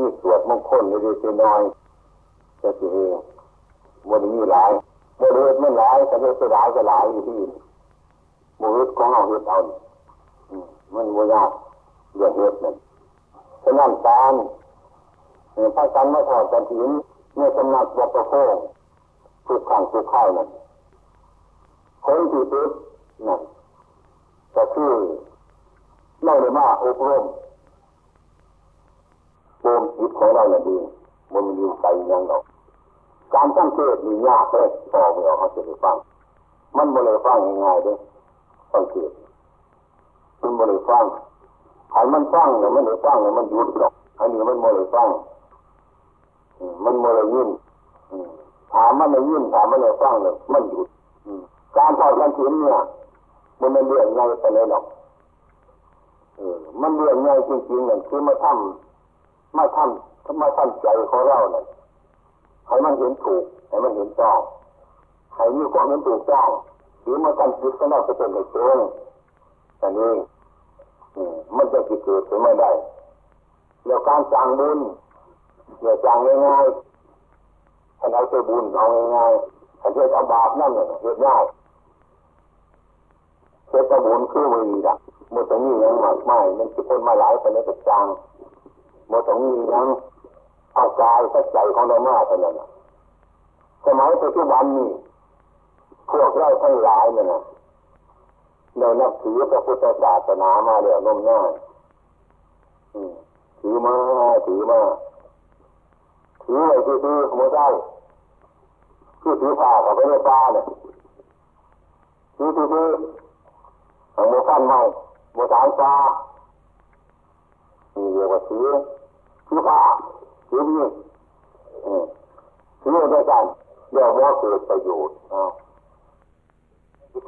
ที่สวดมงคลเล็กๆน้อยๆจะสิเองบริมีหลายบริเวณไม่หลายแต่เฮ็ดไปหลายก็หลายอยู่ที่บริเวณของเราเฮ็ดเอามันบ่ยากเรื่องเฮ็ดนั่นฉะนั้นการพระสันมาถอดกันถินเมื่อสำนักวัดประโคงทุกขังทุกข้าวนั่นคนที่ติดนั่นก็คือไม่ได้มาอบรม โบมจิตของเราเนี่ยดีมันมีไกลยังเราการสังเกตมียากเลยพอเราเขาจะไปฟัง มันไม่เลยฟังง่ายๆด้วยสังเกตมันไม่เลยฟังใายมันฟังเนี่ยมันเลยฟังเนี่ยมันหยุดหรอกอันนี้มันไม่เลยฟังมันไม่เลยยินถามมันไม่ยินถามมันเลยฟังเนี่ยมันหยุดการทอดกันถินเนี่ยมันไม่เรื่องง่ายไปเลยหรอกมันเรื่องง่ายจริงๆเนี่ยคือมาทำ มาทำมาทำใจของเราเนี่ยให้มันเห็นถูกให้มันเห็นต้องให้มีความเห็นถูกต้องหรือมาทำจิตของเราจะเป็นในตรงอันนี้มันจะเกิดขึ้นไม่ได้แล้วการจางบุญเนี่ยจางง่ายๆถ้าเราจะบุญเอาง่ายๆถ้าเจอเอาบาปนั่นเนี่ยเห็นง่ายเจ้าบุญคือมือละมันต้องมียังมากไม่มันจะคนมาหลายคนในกระจาง มันต้องมียังเอากายสักใจของเรามากเท่านั้นสมัยปัจจุบันนี้พวกเราทั้งหลายเนี่ยนะเรานับถือพระพุทธศาสนามาเดี๋ยวนมน้าถือมาถือมาถือไว้ที่ที่ขโมยได้ที่ถือผ้าเขาไปในป่าเนี่ยถือที่ที่ของโมกันไม่โมสานฟ้านี่เรียกว่าถือ ถือผ้าถือนี่ถือด้วยกันเดี๋ยวว่าเกิดประโยชน์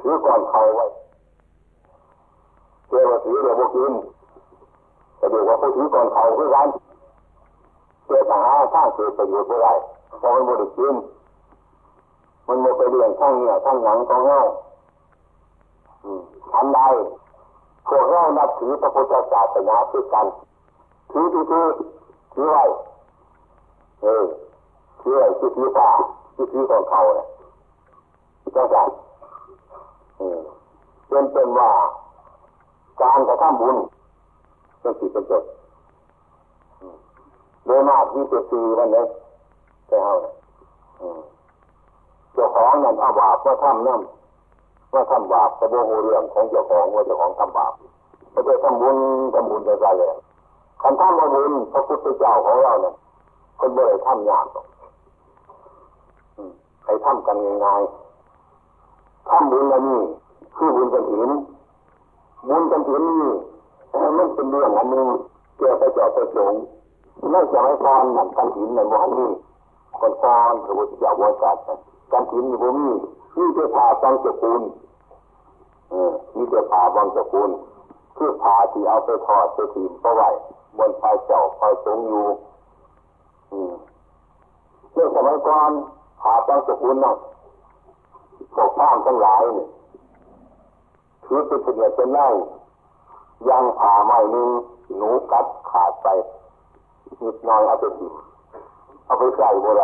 ถือก่อนเขาไว้เจ้าถือเดี๋ยวว่ากินแต่เดี๋ยวว่าผู้ถือก่อนเขาคือกันเจ้าหาข้างเกิดประโยชน์เมื่อไรเพราะมันไม่ได้กินมันโมไปเรียนข้างเนี่ยข้างหลังของเงาทำได้พวกเรานับถือพระพุทธศาสนาคือกันถือถือ ถือถือไว้เออถือไว้ถือถือฟ้าถือถือของเขาเนี่ยเจ้าจันเป็นเป็นว่า การกระทำบุญเป็นสิ่งเป็นจดโดยมากที่จะตีวันนี้แต่เอาเนี่ยเจ้าของนั่นอาบาปว่าทำนั่นว่าทำบาปกระโดดเรื่องของเจ้าของว่าเจ้าของทำบาปไม่ได้ทำบุญทำบุญใจใจเลย คันทำบุญพระพุทธเจ้าของเราเนี่ยคนบ่ได้ทำยากหรอกใครทำกันง่ายๆทำบุญอันนี้คือบุญกันถินบุญกันถินนี่มันเป็นเรื่องอันนึงเกี่ยวกับเจ้าประสงค์ไม่ใช่ให้ก่อนนั่นกันถินในวันนี้คนก่อนพระพุทธเจ้าว่าจัดกันถินอยู่บ่มีนี่จะพาบางสกุลนี่จะพาบางสกุลคือพาที่เอาไปทอดไปถีบเพราะไว้ บนไฟเจ้าไฟสงอยู่เรื่องสมัยก่อนพาบางสกุลนั่นพวกข้ามทั้งหลายนี่ถือเป็นเสียเป็นไล่ยังผ่าไม้นึงหนูกัดขาดไปนิดน้อยเอาไปถิ่มเอาไปใส่บัวไร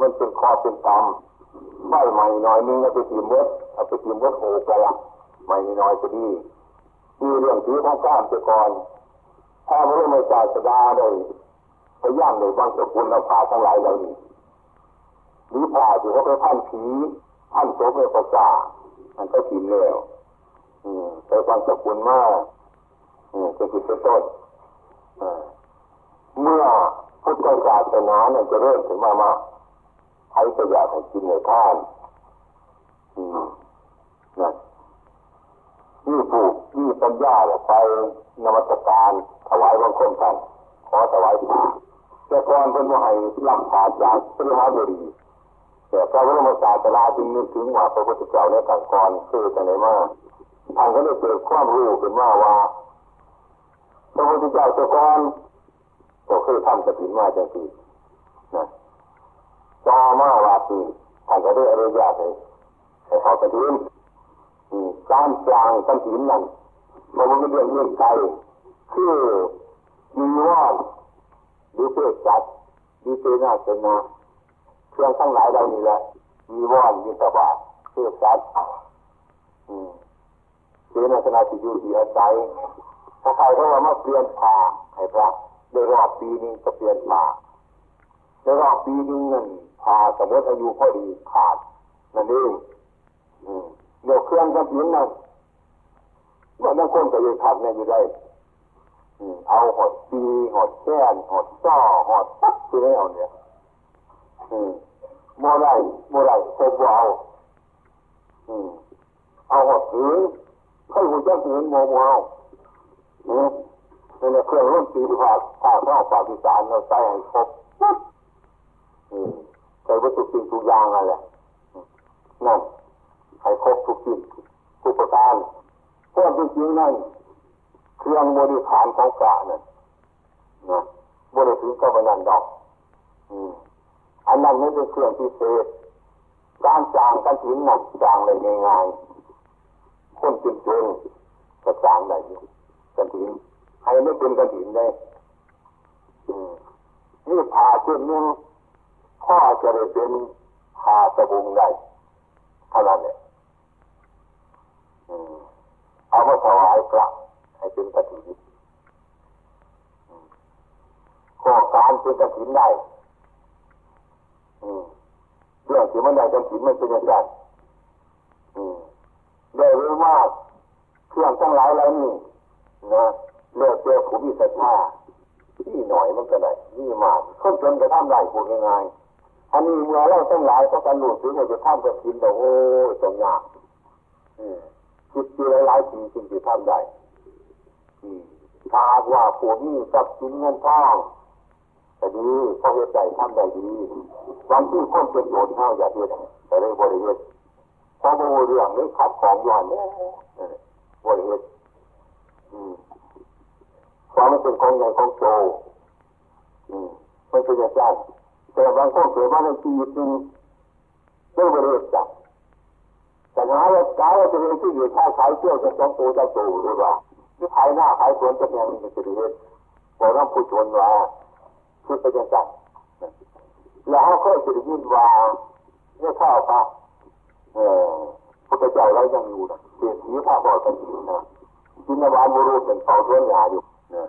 มันเป็นคอเป็นตำใบใหม่น้อยนึงเอาไปตีมเวทเอาไปตีมเวทโหไปละใหม่น้อยก็ดีมีเรื่องที่ข้างก้ามจ้าก่อน พระไม่จ่ายสดาได้พยายามเลยบางสกุลเราผ่าทั้งหลายเหล่านี้หรือผ่าที่เขาไปพันผีพันโสมในประสามันก็กินแล้วอืมไปบางสกุลมากอืมจะกินเป็นต้นเมื่อพุทธศาสนาเนี่ยจะเริ่มถึงมามากใครก็อยากให้กินในท่านนั่น นี่ผูกนี่ปัญญาไปนมัสการถวายบังคมกันขอถวายผ้าแต่ก่อนเป็นว่าให้รับผ่าจากพระมหาบุรีแต่พระบรมศาสดาจึงนึกถึงว่าพระพุทธเจ้าในต่างก่อนคือจะไหนมาท่านก็ได้เกิดความรู้ขึ้นว่าว่าพระพุทธเจ้าแต่ก่อนก็เคยทำกฐินมาจังสีนะต่อมาวาปีท่านก็ได้อนุญาตให้ให้เขากระถิน การจางกระถินนั้นมันไม่เรื่องเรื่องไกลคือมีว่าหรือเพื่อจัดดีเจนาเสนาเครื่องทั้งหลายเหล่านี้แหละมีว่อนมีตบาเพื่อจัดเจนาสนาที่อยู่ที่อาศัยถ้าใครเขาว่ามาเปลี่ยนผ่าให้พระได้รอบปีนึงก็เปลี่ยนผ่าได้รอบปีนึงนั่นผ่าสมมติอายุพอดีขาดนั่นเองเดี๋ยวเครื่องกระถินนั่นว่านั่งคนก็ยังทำเนี่ยอยู่ได้เอาหดปีหดแก้นหดซ้อหดปั๊บคือไม่เอาเนี่ยโมไรโมไรเซบเอาเอาหดถือให้หุ่นจ้าถือโมโมเอาเนี่ยในเครื่องรุ่นตีผ่าผ่าเข้าปาฏิสารเราใส่ให้ครบใส่วัตถุสิ่งทุกอย่างอะไรนั่น ให้ครบทุกสิ่งทุกประการเพราะจริงๆนั่นเครื่องบริฐานของกะนั่นนะบริถึงกับนันดอกอันนั้นไม่เป็นเครื่องพิเศษการจางกันถินหนักจางเลยง่ายๆคนจนจนก็จางได้กันถินให้ไม่เป็นกันถินได้นี่พาเช่นนึงพ่อจะได้เป็นพาตะบุงได้เท่านั้นเนี่ย เอามาถวายพระให้เป็นกฐินข้อการเป็นกฐินได้เรื่องที่มันได้กฐินมันเป็นอย่างไรได้รู้ว่าเครื่องทั้งหลายเหล่านี้นะเลือกเจอผู้มีศรัทธาที่หน่อยมันก็ได้นี่มากคนจนจะทำได้พูดง่ายๆอันนี้เมื่อเราทั้งหลายก็กันหลุดถึงจะทำกฐินแต่โอ้ตรงยาก คิดทีหลายๆปีจึงจะทำได้ถ้าว่าผวนี้กับสินเงินทองแต่ดีพอเหตุใจทำได้ดีวันที่คนเป็นโยนเท่าอย่าเดียดแต่ได้บริเวณพอมาเรื่องนี้คัดของย้อนเนี่ยบริเวณความเป็นของใหญ่ของโตมันเป็นอย่างไรแต่บางคนเกิดมาในชีวิตนึงไม่บริเวณจับ แต่หาว่าก้าวจะเป็นที่อยู่ท่าขายเที่ยวจะต้องโตจะโตหรือเปล่าที่ภายหน้าภายสวนจะเป็นมีสิริเวทบอกน้ำผู้ชนว่าคือเป็นยังไงแล้วเขาเคยสิริยินว่าเนี่ยข้าวปลาเออพุทธเจ้าเรายังอยู่นะเปลี่ยนสีข้าบอกกันอยู่นะจินวานบุรุษเป็นเฝ้าท้วนยาอยู่นะ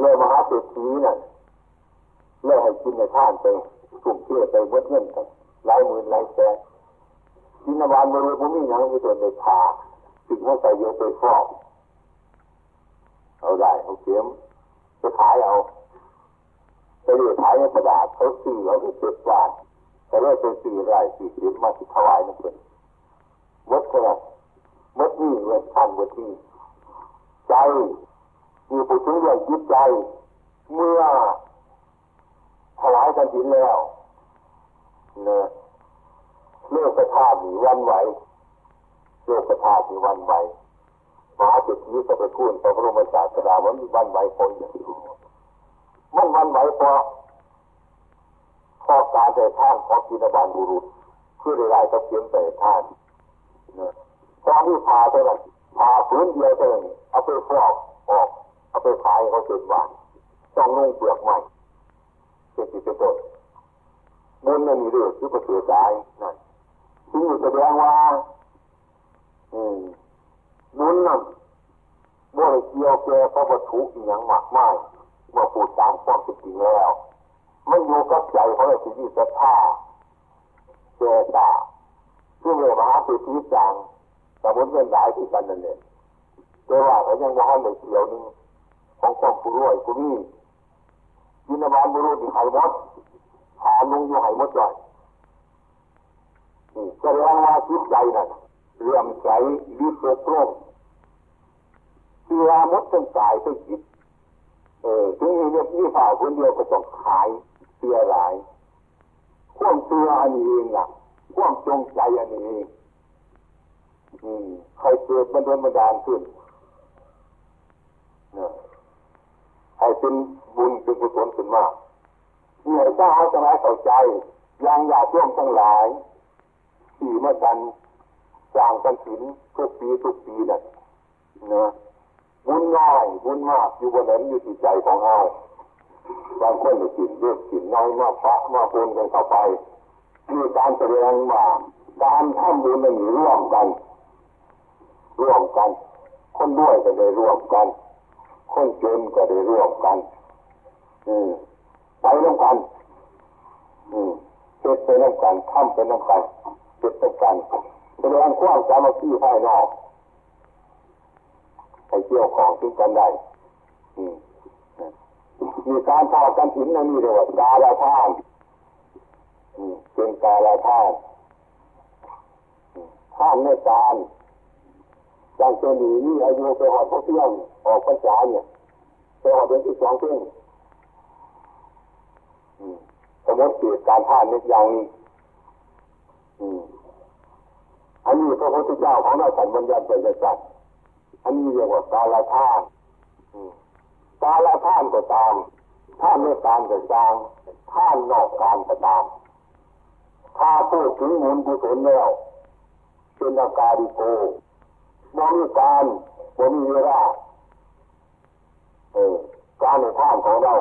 เลยมหาเศรษฐีนั่นเลยให้กินในท่านไปสุ่มเชื่อไปวัดเงินกันหลายหมื่นหลายแสน จินวานบุรุษผมมีอย่างมีตัวในพาสิ่งให้ใส่โยไปฟอกเอาได้เอาเข็มจะขายเอาไปเรียขายในกระดาษเขาซื้อเราไปเจ็ดบาทแต่เรื่ไปซื้อไรสี่เข็มมาที่ถวายนั่นเองมดขนาดมดนี่เว้นท่านวัดที่ใจมีผู้ถึงเรื่องจิตใจ เมื่อถวายกันถินแล้วเนี่ย เลือกสภาพหนีวันไหวโลกธาตุมีวันไหวมหาจิตนี้จะไปพูดต่อพระบรมศาสดาว่ามีวันไหวพออย่างนี้มันวันไหวพราะข้อการแต่ท่านของกินบาลบุรุษเพื่อได้ก็เพียงแต่ท่านตอนที่พาเท่านั้นพาพื้นเดียวเท่านั้นเอาไปฟอกออก เอาไปขายเขาเจ็ดวันต้องนุ่งเปลือกใหม่เจ็ดสิบต้นบุญไม่มีเรื่องที่ประเสริฐได้นั่น ที่แสดงว่าบุญนั่นบ่ได้เกี่ยวแก่พระวัตถุอีหย่างมากมายเมื่อพูดตามความจริงแล้ว มันอยู่กับใจของเราที่ยึดศรัทธาเจตาที่เรียกว่าสิทธิจังแต่บุญเงินหลายที่กันนั่นเองแต่ว่าเขายังว่าในเกี่ยวนึงของความผู้รวยผู้นี้ยินดีบาลบุรุษที่ไหมดหาลุงอยู่ไหมดเลย แสดงว่าจิตใจนั่นเรื่อมใสวิตกโลกเสียมดเป็นสายเป็นจิตเออถึงมีเนี่ยนี่ฝ่าคนเดียวก็ต้องขายเสียหลายควมตัวอันนี้เองล่ะควมจงใจอันนี้เองอืมใครเกิดมันโดนมาดานขึ้นเนี่ยให้เป็นบุญเป็นกุศลขึ้นมากเหนื่อยเจ้าจะไม่เข้าใจยังอยากร่วมทั้งหลาย ที่มากันจางกันถินทุกปีทุกปีนั่นนะบุญน้อยบุญมากอยู่บนนั้นอยู่ที่ใจของเราบางคนจะกินเลือกกินน้อยมากพระมาปนกันเข้าไปมีการแสดงว่าการทำบุญมันมีร่วมกัน ร่วมกัน คนด้วยก็ได้ร่วมกัน คนจนก็ได้ร่วมกัน อืมไปน้ำกัน อืมเจ็ดไปน้ำกันทำไปน้ำกัน จ็ดน้ำกันแสดงความสามัคคีภายนอกไปเกี่ยวของซึ่งกันได้มีการทอดกันถินนั่นนี่เรียว่ากาลาท่านเป็นกาลาท่านท่านไม่การจางเจนีนี่อายุไปหอดพวกเที่ยงออกพรรษาเนี่ยไปหอดเดือนที่สองเพิ่งสมมติเกิดการท่านนิดอย่างนี้ อันนี้พระพุทธเจ้าของเราสันบัญญัติเป็นจัดอันนี้เรียกว่ากาลท่านกาลท่านก็ตามท่านไม่การก็ตามท่านนอกการก็ตามถ้าพูดถึงมูลกุศลแล้วเป็นอาการดิโกบริการบริเวลาเออการในท่านของเรา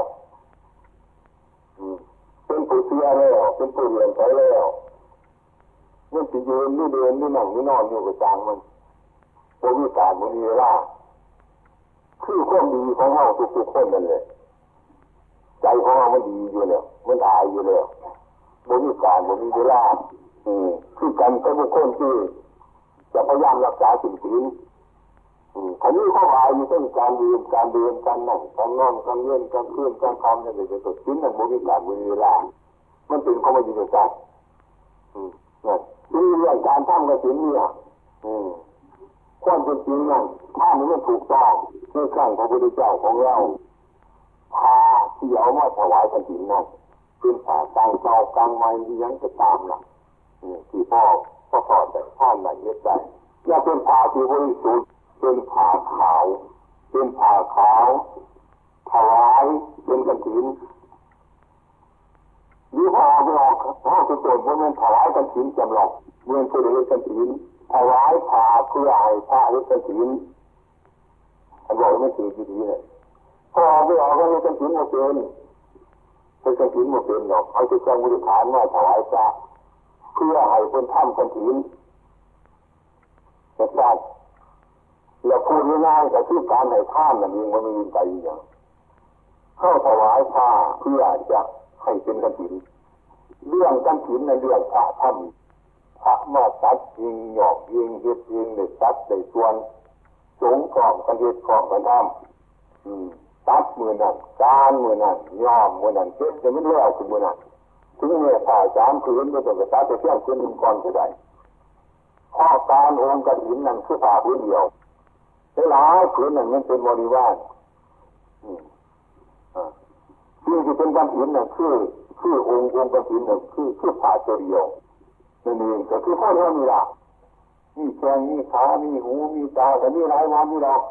เป็นผู้เสียแล้วเป็นผู้เรียนไปแล้ว จะยืนนี่เดินนี่นั่งนี่นอนอยู่กับจางมันบริการบริเวลาคือความดีของเราทุกๆคนนั่นเลยใจของเรามันดีอยู่แล้วมันอายอยู่แล้วบริการบริเวลาอืมคือกันกับบุคคลที่จะพยายามรักษาสิ่งสิ่งอันนี้ข้อหมายมีต้องการเรียนการเรียนการนั่งการนอนการเล่นการเคลื่อนการทำอะไรจะตัวชิ้นนั้นบริการบริเวลามันเป็นข้อมาอยู่ในใจนี่นี่ เรื่องการทำกระสินเนี่ยความเป็นจริงนั่นถ้ามันไม่ถูกต้องในครั้งพระพุทธเจ้าของเราพาที่เอามาถวายกระสินนั่นเป็นผ่ากลางเตากลางไม้ยังจะตามล่ะที่พ่อพ่อพ่อแต่ท่านไหนเย็ดใจอย่าเป็นผ่าที่บริสุทธิ์เป็นผ่าขาว เป็นผ่าขาวถวายเป็นกระถิน ยี่ห้อไม่ออกห้อสุดโต่งเพราะมันถวายกระถินจำลองเมื่อผู้ใดกระถินถวายผ่าเพื่อให้พระกระถินอันบอกไม่ถือดีๆเลยพอไม่ออกก็เลยกระถินหมาเป็นเป็นกระถินหมาเป็นหรอกเอาจุดกลางบริฐานมาถวายพระเพื่อให้คนทำกระถินนะครับเราพูดง่ายๆกับที่การให้ท่านนั่นเองมันมีใจอย่างเข้าถวายผ้าเพื่อจะ ให้เป็นกันถินเรื่องกันถินในเรื่องพระทำพระมาตัดยิงหยอกยิงเฮ็ดยิงในตัดในส่วนสงกองกันเฮ็ดกองกันทำตัดมือนั่นการมือนั่นยอมมือนั่นเจ็ดจะไม่เลี้ยวคือมือนั่นถึงเมื่อผ่าสามคืนก็ต้องตัดไปเที่ยงคืนก่อนก็ได้ข้อการองค์กระถินนั่นคือผ่าพื้นเดียวหลายผืนนั่นมันเป็นบริวาร ที่เป็นกันถินเนั่นคือคือองค์องค์กันถินเนั่นคือคือผาตัวเดียวนั่นเองก็คือข้อเท่านี้ละมีแขงมีขา มีหู มีตาแต่มีหลายวันนี่หรอก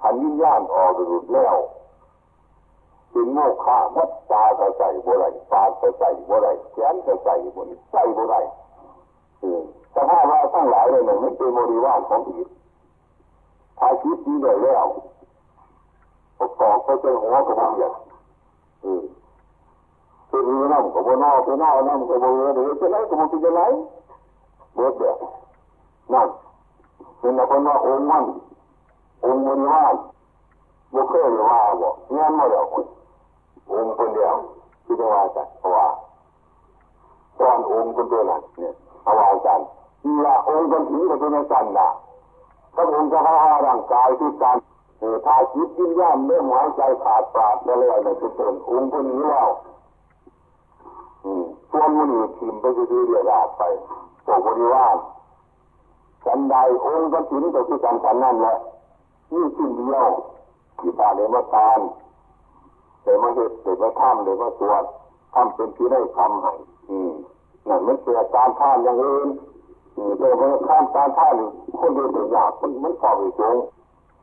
ขันวิญญาณออกหลุดแล้วถึงโมฆะมัดตาก็ใส่บ่ไรปากก็ใส่บ่ไรแขนก็ใส่บ่ไรใส่บ่ไรสภาพว่าทั้งหลายเลยมันไม่เป็นบริวารของอีกถ้าคิดดีเลยแล้ว ประกอบไปเป็นหัวกับมันอย่างอืมคือมีน้ำกับนอคือหน้าน้ำกับมือหรือจะไหนกับมันจะไหนเบิดเดียวนั่นเป็นคนว่าองค์มันองค์บริวาบุคคลว่าบอกงานมาแล้วคุณองค์คนเดียวที่จะว่ากันเพราะว่าตอนองค์คนเดียวนั้นเนี่ยเอาไว้กันนี่ละองค์กันผีก็เป็นกันนะถ้าองค์จะให้ร่างกายที่การ ถ้าจิตวิญญาณเมื่องหายใจขาดปราดไปเลยในสุดตนองค์คนนี้แล้วอืมส่วมันอยู่ทิมไปที่เรียราไปตกบริวารสันใดองค์กันผีก็คือการสันนั่นแหละนี่สิ่งเดียวที่ตาเลยมาตานเลยมาเหตุเลยมาทำเลยมาตรวจทำเป็นที่ได้ทำให้อืมนั่นมันเกิดการท่านอย่างอื่นโดยมันข้ามการท่านคนเดียวตัวอยางมันมันพอไปสูง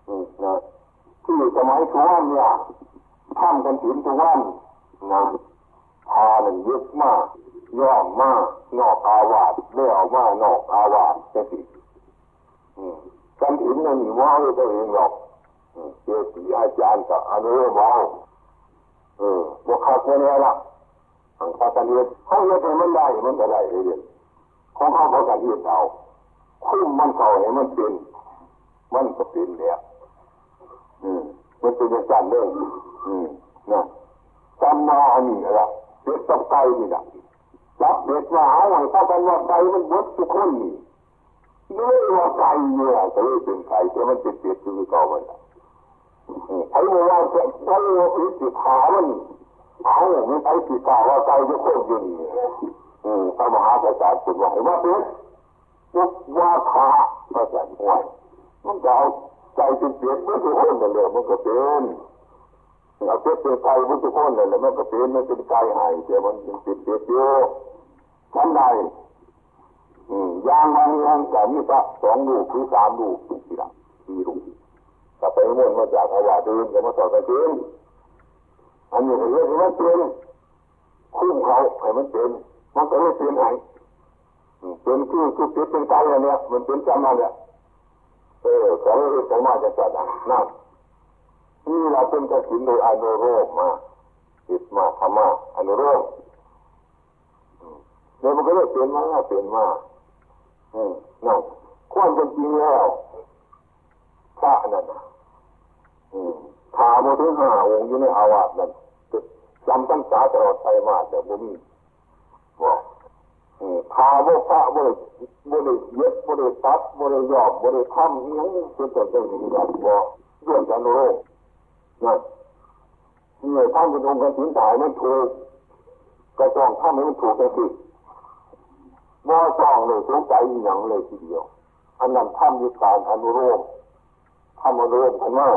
ที่สมัยทุกวันเนี่ยท่ากันถินทุกวันนะพาหนึ่งยึดมากย่อมมากนอกอาวาสเลี้ยวมากนอกอาวาสจะสิกันถินนั่นนี่ว่าตัวเองหรอกเจ้าสีอาจารย์กับอนุโลมเอาเออบวกขาเนี่ยละทางการเรียนเขาเรียนมันได้มันก็ได้เรียนของเขาเขาการเรียนเอาคุ้มมันเขาให้มันเป็นมันก็เป็นเนี่ย มันเป็นอย่างนั้นเลยนะจำมาอันนี้ละเด็กต้องไกนี่นะจับเด็กมาเอาไว้ถ้ากันว่าไกมันบดทุกคนนี่เนื่อว่าไกเนี่ยก็เป็นไกแต่มันเป็นเปียกคือเก่ามันไอ้เมื่อวานจะไอ้เมื่อวานสิขามันเอาไม่ไอ้สิขาว่าไกจะโคตรอยู่นี่อืมพระมหากษัตริย์คุณว่าว่าเป็นว่าขาพระสันห่วยมันก็เอา ใจเป็นเปลี่ยกมันก็คนนั่นแหละมันก็เป็นเอาเป็ดเป็นไก่มันก็คนนั่นแหละมันก็เป็นมันเป็นไก่หายแต่มันเป็นเปียกเยอะทำได้ยางบางยางแต่มีสักสองลูกหรือสามลูกสี่ละสี่ลูกแต่ไปมุ่นมาจากอาวาเดินจะมาต่อกันเดินอันนี้เรียกว่าเป็นคุ้มเขาให้มันเป็นมันก็ไม่เป็นไห้เป็นคือคือเป็นเป็นไก่อันเนี้ยมันเป็นจำมาเนี่ย เออเขาเรียกผมมาจะจัดนั่นนี่เราเป็นกระสินโดยอนุโรมมาจิตมาธรรมะอนุโรมเนี่ยมันก็เลยเป็นมาเป็นมาอืมนั่นความเป็นจริงแล้วพระนั่นนะอืมถาโมถึงห้าองค์อยู่ในอาวาสนั่นจำตั้งสาตลอดไปมาแต่บ่มีบอก พาโมพระบ่ได้บ่ได้เย็บบ่ได้ตัดบ่ได้ยอบบ่ได้ทำยังเป็นต้นเป็นอย่างนี้บอกเรื่องการโลกนั่นเนี่ยท่านเป็นองค์การถึงถ่ายมันถูกกระจองท่านมันถูกไปสิบ่าจองเลยสงใจอย่างเลยทีเดียว อันนั้นทำยุการอนุโลมทำอนุโลมกันมา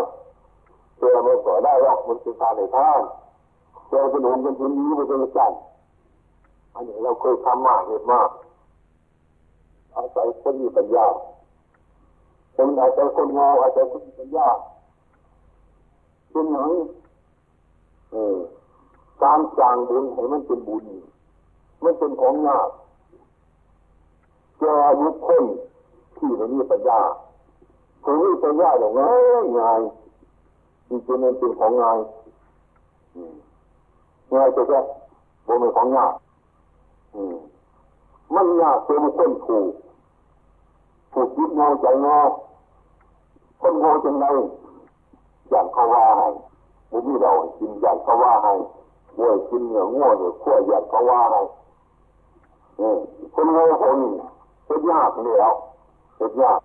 เจอมันก็ได้หรอกมันเป็นการในท่านเจอเป็นองค์เป็นทีนี้มันเป็นจัน อันนี้เราเคยทำมากเห็นมากอาศัยคนมีปัญญาคนอาศัยคนโง่อาศัยคนมีปัญญาเป็นอย่งเออการจางบุญให้มันเป็นบุญมันเป็นของยากจอบุคคลที่ไม่มีปัญญาคนมีปัญญาอย่างง่ายง่ายจริงๆมันเป็นของง่ายง่ายแต่แค่บ่เป็นของยาก มันยากเป็นคนถูกถูกยึดงาใจงาคนง่จังไงอย่างเขาว่าให้บุญเรากินอย่างเขาว่าให้ง่วยกินเหนือง่วเหนือขั้วอย่างเขาว่าให้คนง่คนนี้เป็นยากแล้วเป็นยาก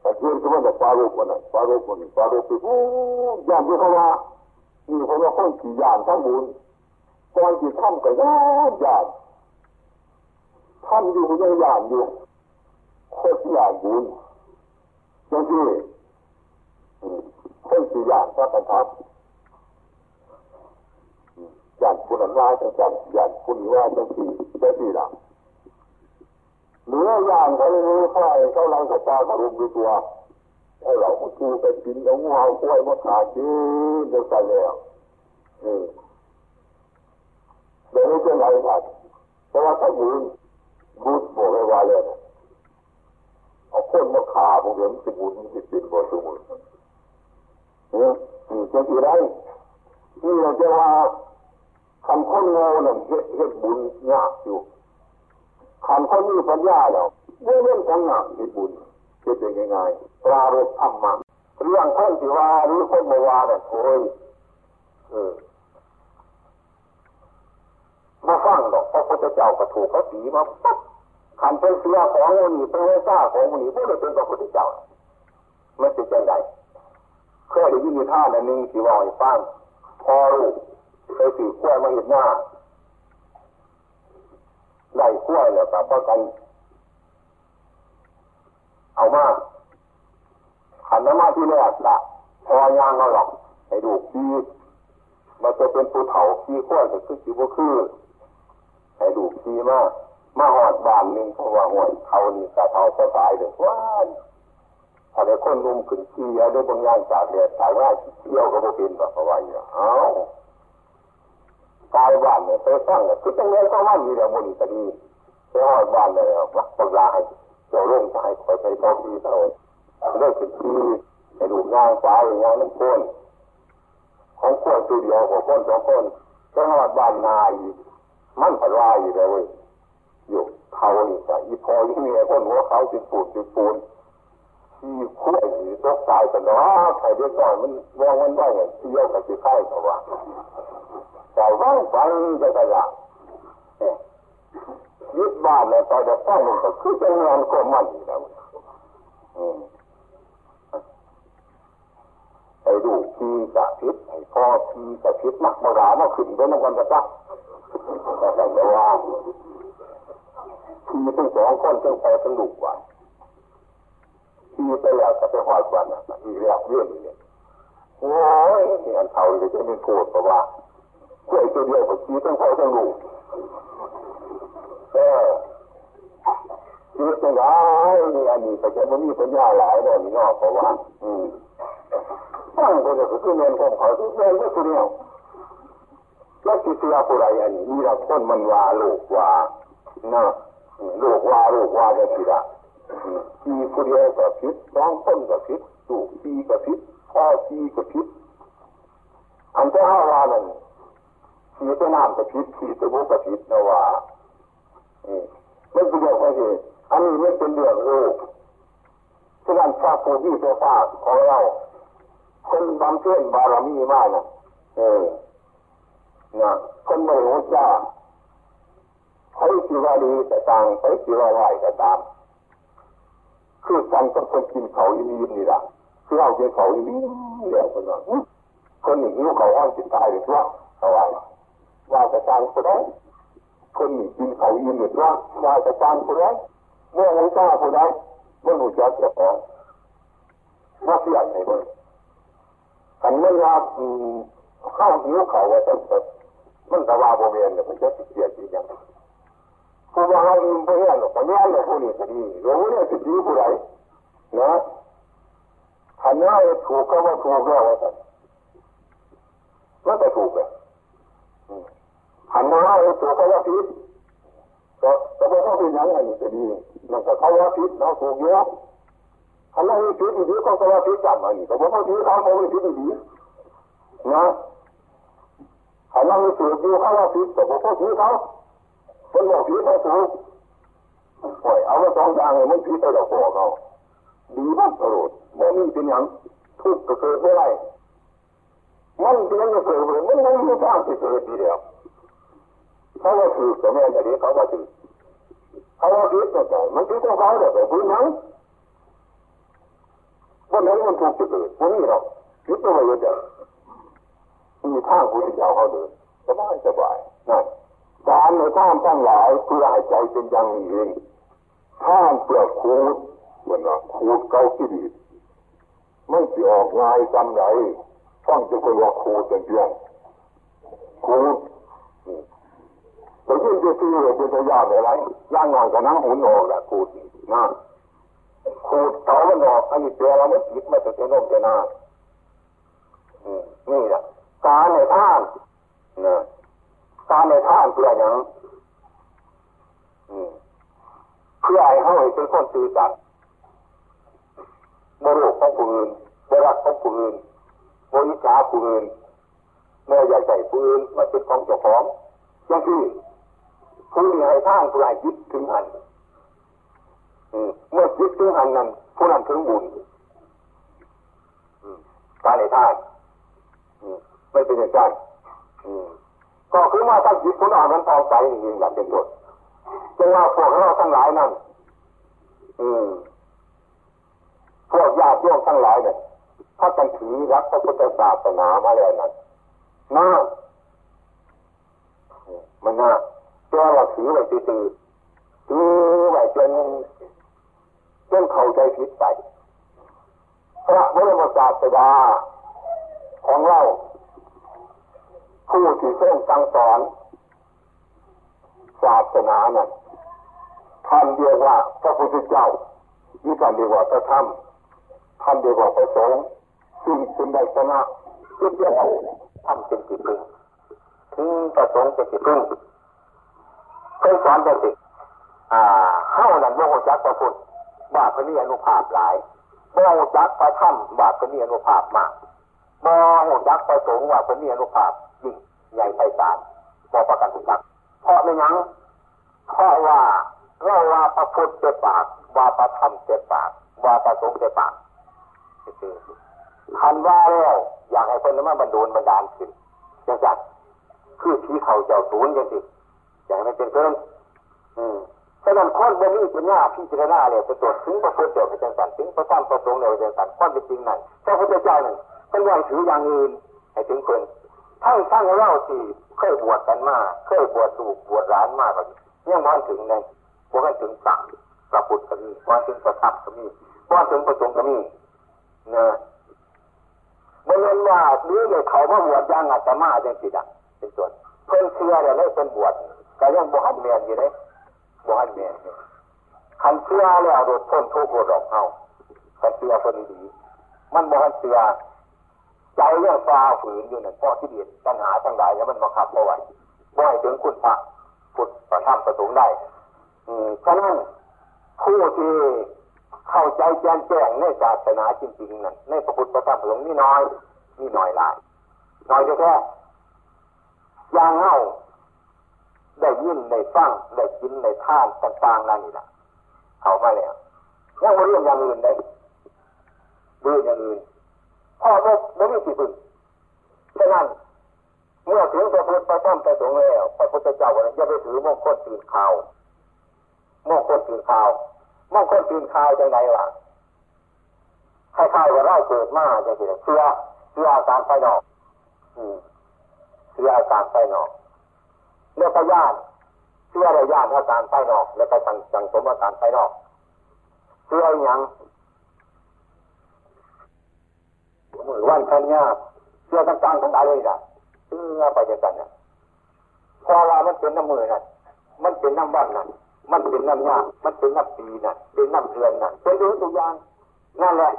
แต่เพื่อนเขาว่าจะฟารุคนนั้นฟารุคนนี้ฟารุคืออย่างที่เขาว่ามีคนว่าคนขี่ยานทั้งบุญ ก่อนที่ทำก็ยากยากทำอยู่ยังยากอยู่โคตรยากบุญจังที่คนขี่ยานพระกันทับยานคุณว่าจังจังยานคุณว่าจังสี่จังสี่หลังเหนือย่างเขาเลยรู้ค่าเขาลังสตาเขารุมดูตัวไอ้เราคูไปกินเอางูเอากล้วยมาขาดจีนเดียวกันแล้วเออ เดี๋ยวนี้จะไหนกันเพราะว่าถ้ายืนบูดบอกเลยว่าเลยเอาคนมาขาผมเห็นจะบุญจะเป็นบ่สมุนเออจะกี่ไรนี่เราจะว่าคำคนโง่นั่นเฮ็ดบุญยากอยู่คำคนมีปัญญาแล้วไม่องเล่นของยากเฮ็ดบุญเฮ็ดเป็นง่ายๆปรารบธรรมะเรื่องคนที่ว่าหรือคนไม่ว่าเนี่ยโอ้ยเออ มาฟังดอกพระพุทธเจ้าก็ถูกเขาตีมาปั๊บขันเป็นเสียของมันนี่เป็นเวซ่าของมันนี่ผู้ใดเป็นพระพุทธเจ้าไม่เป็นจังไดเคยได้ยินท่าอันนึงที่ว่าให้ฟังพอรู้เคยถือกล้วมาเห็นหน้าได้กล้วยแล้วก็พอกัน เอามาขันน้ำมาที่แรกละพอยางเราหรอกให้ดูขี้มันจะเป็นภูเขาขี้กล้วยก็คือขี้บ่คือ ให้ดูขี้มามาหอดบ้านหนึ่งเพราะว่าหวยเขานี่กระเทาก็ตายเลยว้านถ้าได้คนนุ่มขึ้นขี้เอาได้บางอย่างจากเรียนตายว่าเที่ยวก็บ่เป็นแบบว่าอย่างเอ้ากายบ้านเนี่ยไปสร้างเนี่ยคือตั้งเลี้ยงข้ามีแต่บุญก็ดีไปหอดบ้านเลยวัดปลาให้เจ้าลงใจคอยไปตอกทีเท่าเลิกเป็นทีไปดูงานสายงานน้ำพ้นของขวดตัวเดียวของคนสองคนก็หอดบ้านนาย มันผัดวายอยู่เลยอยู่เขาอีกอีพอยี่เมียคนหัวเขาจิดปูนจิดปูนที่ขั้วอยู่ตกตายกันเนาะใครเด็กน้อยมันมองมันได้เงี้ยเที่ยวกับที่ไข่เขาว่าแต่ว่างฟังจะกระยายึดบ้านแล้วตอนจะต้องมันก็คือจะงานก็มันอยู่แล้ว ไอ้ดูพีกะพิษไอ้พ่อพีกะพิษนักมารามาขึ้นด้วยนักวันจะจักแต่แต่ว่าพีทั้งสองคนทั้งพ่อทั้งลูกว่าพีไปแล้วก็ไปหอดวันะอีกแล้วเรื่องนี้โอ้ยอันเท่าเลยจะไม่โทษเพราะว่าเพื่อตัวเดียวกับพีทั้งพ่อทั้งลูกเออชีวิตยังไงอันนี้แต่จะไม่มีปัญญาหลายเลยนี่นอกเพราะว่า อืม ตั้งคนจะคือเงินของเขาทุกเงินก็คือเนี่ยแล้วที่เสียผู้ใดอันนี้มีละคนมันว่าโลกว่านะโลกว่าโลกว่าจะสิละทีผู้เดียวก็ผิดสองคนก็ผิดลูกทีก็ผิดพ่อทีก็ผิดอันที่ห้าว่านั่นทีตัวน้ำก็ผิดทีตัวบุกก็ผิดนะว่าไม่เป็นเรื่องของเหตุอันนี้ไม่เป็นเรื่องโลกฉะนั้นพระผู้ที่ตัวฟ้าของเรา คนบำเพ็ญบารมีมากนะเออนะคนไม่รู้จ้าใครสิว่าดีแต่ต่างใครสิว่าร้ายแต่ตามคือกันกับคนกินเขาอีนีนี่ละคือเอากินเขาอีนีเดี๋ยวคนนั้นคนหนึ่งหิวเขาอ้อนจิตตายหรือว่าเอาไว้ว่าแต่ต่างคนนั้นคนหนึ่งกินเขาอีนีหรือว่าว่าแต่ต่างคนนั้นเมื่อรู้จ้าคนนั้นเมื่อรู้จักเจ้าของว่าเสียใจไหม อันไม่าเข้าหิวเขาว่าต้องมันตะวาโบเวียนเนี่ยมันจะติดเสียจริงยังผู้ว่าเขาอิ่มไปเนี่ยหรอกแต่เนี่ยหรอกผู้นี้ก็ดีรู้เนี่ยติดีผู้ใดนะขันน้าถูกก็ว่าถูกแล้วว่าแต่มันก็ถูกเลยขันน้าถูกก็ว่าผิดก็แต่ว่าเขาเป็นยังไงก็ดีมันก็เขาว่าผิดเราถูกเยอะ ขันน้าผิดดีก็เขาว่าผิดจำอันนี้แต่ว่าเขาผิดเขาเขาไม่ผิดดีนะถ้าเราไม่ถูกดูเขาว่าผิดแต่ผมก็ผิดเขาคนบอกผิดเขาถูกปล่อยเอาไว้สองอย่างเลยมันผิดไปแล้วพอเขาดีมากตลอดมันมีเป็นอย่างทุกข์ก็เกิดไม่ได้มันเป็นอย่างเกิดเลยมันไม่มีทางที่เกิดทีเดียวเขาว่าถูกแต่แม่แต่เด็กเขาว่าถูกเขาว่าผิดแต่มันผิดของเขาแต่แต่พื้นนั้น วันนั้นมันถูกจะเกิดมันนี่หรอกผิดตัวอะไรเดียวมีทางพุทธเจ้าเขาเดินสบายสบายนั่นการในท่านทั้งหลายเพื่อให้ใจเป็นอย่างนี้เองท่านเปลือกคูดเหมือนว่าคูดเกาขี้ดีไม่สิออกง่ายจำไหนฟังจะคนว่าคูดเป็นเพียงคูดแต่ยิ่งจะซื้อเป็นตัวยากอะไรย่างงานกับน้ำหุ่นออกแหละคูดนะ คูดเตามันออกอันนี้เจอเราไม่ผิดมาจะเป็นลมจะนานี่แหละการในท่านนะการในท่านเพื่ออย่างเพื่อให้เขาเป็นคนตื่นสัตว์โมโหของผู้อื่นโมรักของผู้อื่นโมยิจาผู้อื่นโมใหญ่ใจผู้อื่นมาเป็นของเจ้าของย่างที่ผู้ที่ให้ท่านผู้ใดยึดถึงหัน เมื่อยึดถึงหันนั้นผู้นั้นถึงบุญการในท่านไม่เป็นอย่างนั้นก็คือว่าตั้งจิตคุณอ่อนนั้นเอาใจจริงอย่างเป็นต้นจึงว่าพวกเราทั้งหลายนั้นพวกญาติโยมทั้งหลายเนี่ยถ้ากันถือรักพระพุทธศาสนามาแล้วนั้นน่ามันน่าตัวเราถือไว้ตื่อถือไว้จน จนเข้าใจผิดไป พระบรมศาสดาของเรา ผู้ที่ทรงสั่งสอนศาสนานั้นท่านเรียกว่าพระพุทธเจ้านี่ท่านเรียกว่าพระธรรมท่านเรียกว่าพระสงฆ์ซึ่งเป็นได้ชนะทุกอย่างท่านเป็นจิตพึ่งถึงประสงค์เป็นจิตพึ่งเคยสอนเด็กอ่าเข้าหนังโยงจักพระพุทธ บาปมีอนุภาพหลายบ่หูจักพระถ้ำบาปมีอนุภาพมากบ่หูจักพระสงฆ์ว่ามีอนุภาพยิ่งใหญ่ไพศาลบ่ประกันทุกทักเพราะไม่ยังเพราะว่าเราว่าพระพุทธเจ็บปากว่าพระธรรมเจ็บปากว่าพระสงฆ์เจ็บปากคันว่าแล้วอยากให้คนนั้นมาบรรดลบรรดาลขึ้นจังจัดคือผีเขาเจ้าศูนย์จังสิอย่ากให้มันเป็นเพิ่มอืม ฉะนั้นคนบ่มีปัญญาพิจารณาเลยประตรวจถึงพระพุทธเจ้าเป็นจังสันถึงพระธรรมพระสงฆ์เนี่ยเป็นจังสันความเป็นจริงนั่นพระพุทธเจ้านั่นเป็นย่างถืออย่างอื่นให้ถึงคนทั้งทั้งเล่าที่เคยบวชกันมาเคยบวชสูบบวชร้านมากกว่ายังวันถึงในบวชถึงสั่งพระพุทธก็มีวันถึงพระธรรมก็มีวันถึงพระสงฆ์ก็มีเนะเมื่อว่าหรือเลยเขามาบวชย่างอาตมาจังสิดังเป็นส่วนเพิ่นเชื่อเลยเป็นบวชก็ยังบวชเมียนอยู่เลย บวชเมียนคันเชื่อแล้วโดดพ้นทุกข์โดดอกเอาคันเชื่อคนดีมันบวชเชื่อใจเรื่องฟ้าฝืนอยู่นั่นเพราะที่เดียดปัญหาทั้งหลายแล้วมันมาขับเอาไว้บ่ให้ถึงคุณพระพุทธประธรรมประสงค์ได้อืมฉะนั้นผู้ที่เข้าใจแจ้งแจ้งในศาสนาจริงๆนั่นในพระพุทธพระธรรมพระสงฆ์นี่น้อยนี่น้อยหลายน้อยแค่อย่างเงา ได้ยินได้ฟังได้กินได้ท่านต่างๆนั่นนี่แหละเอามาแล้วยังไม่เรื่องอย่างอื่นได้เรื่องอย่างอื่นพ่อไม่ไม่มีสิทธิ์ฉะนั้นเมื่อถึงพระพุทธพระธรรมพระสงฆ์แล้วพระพุทธเจ้าวันนี้จะไปถือมงคลตื่นข่าวมงคลตื่นข่าวมงคลตื่นข่าวจังไงวะคล้ายๆว่าเราเกิดมาจังสิเชื่อเชื่ออาการไฟนอกเชื่ออาการไฟนอก เรียกญาติเชื่อระยานอาการไฟนอก แล้วก็สังสังสมอาการไฟนอกเชื่ออย่างมือวันคันยาเชื่อต่างๆทั้งหลายเลยนะเชื่อไปจังกันนะพอว่ามันเป็นน้ำมือนั่นมันเป็นน้ำวันนั่นมันเป็นน้ำยามันเป็นน้ำปีนั่นเป็นน้ำเดือนนั่นเป็นทุกอย่างนั่นแหละ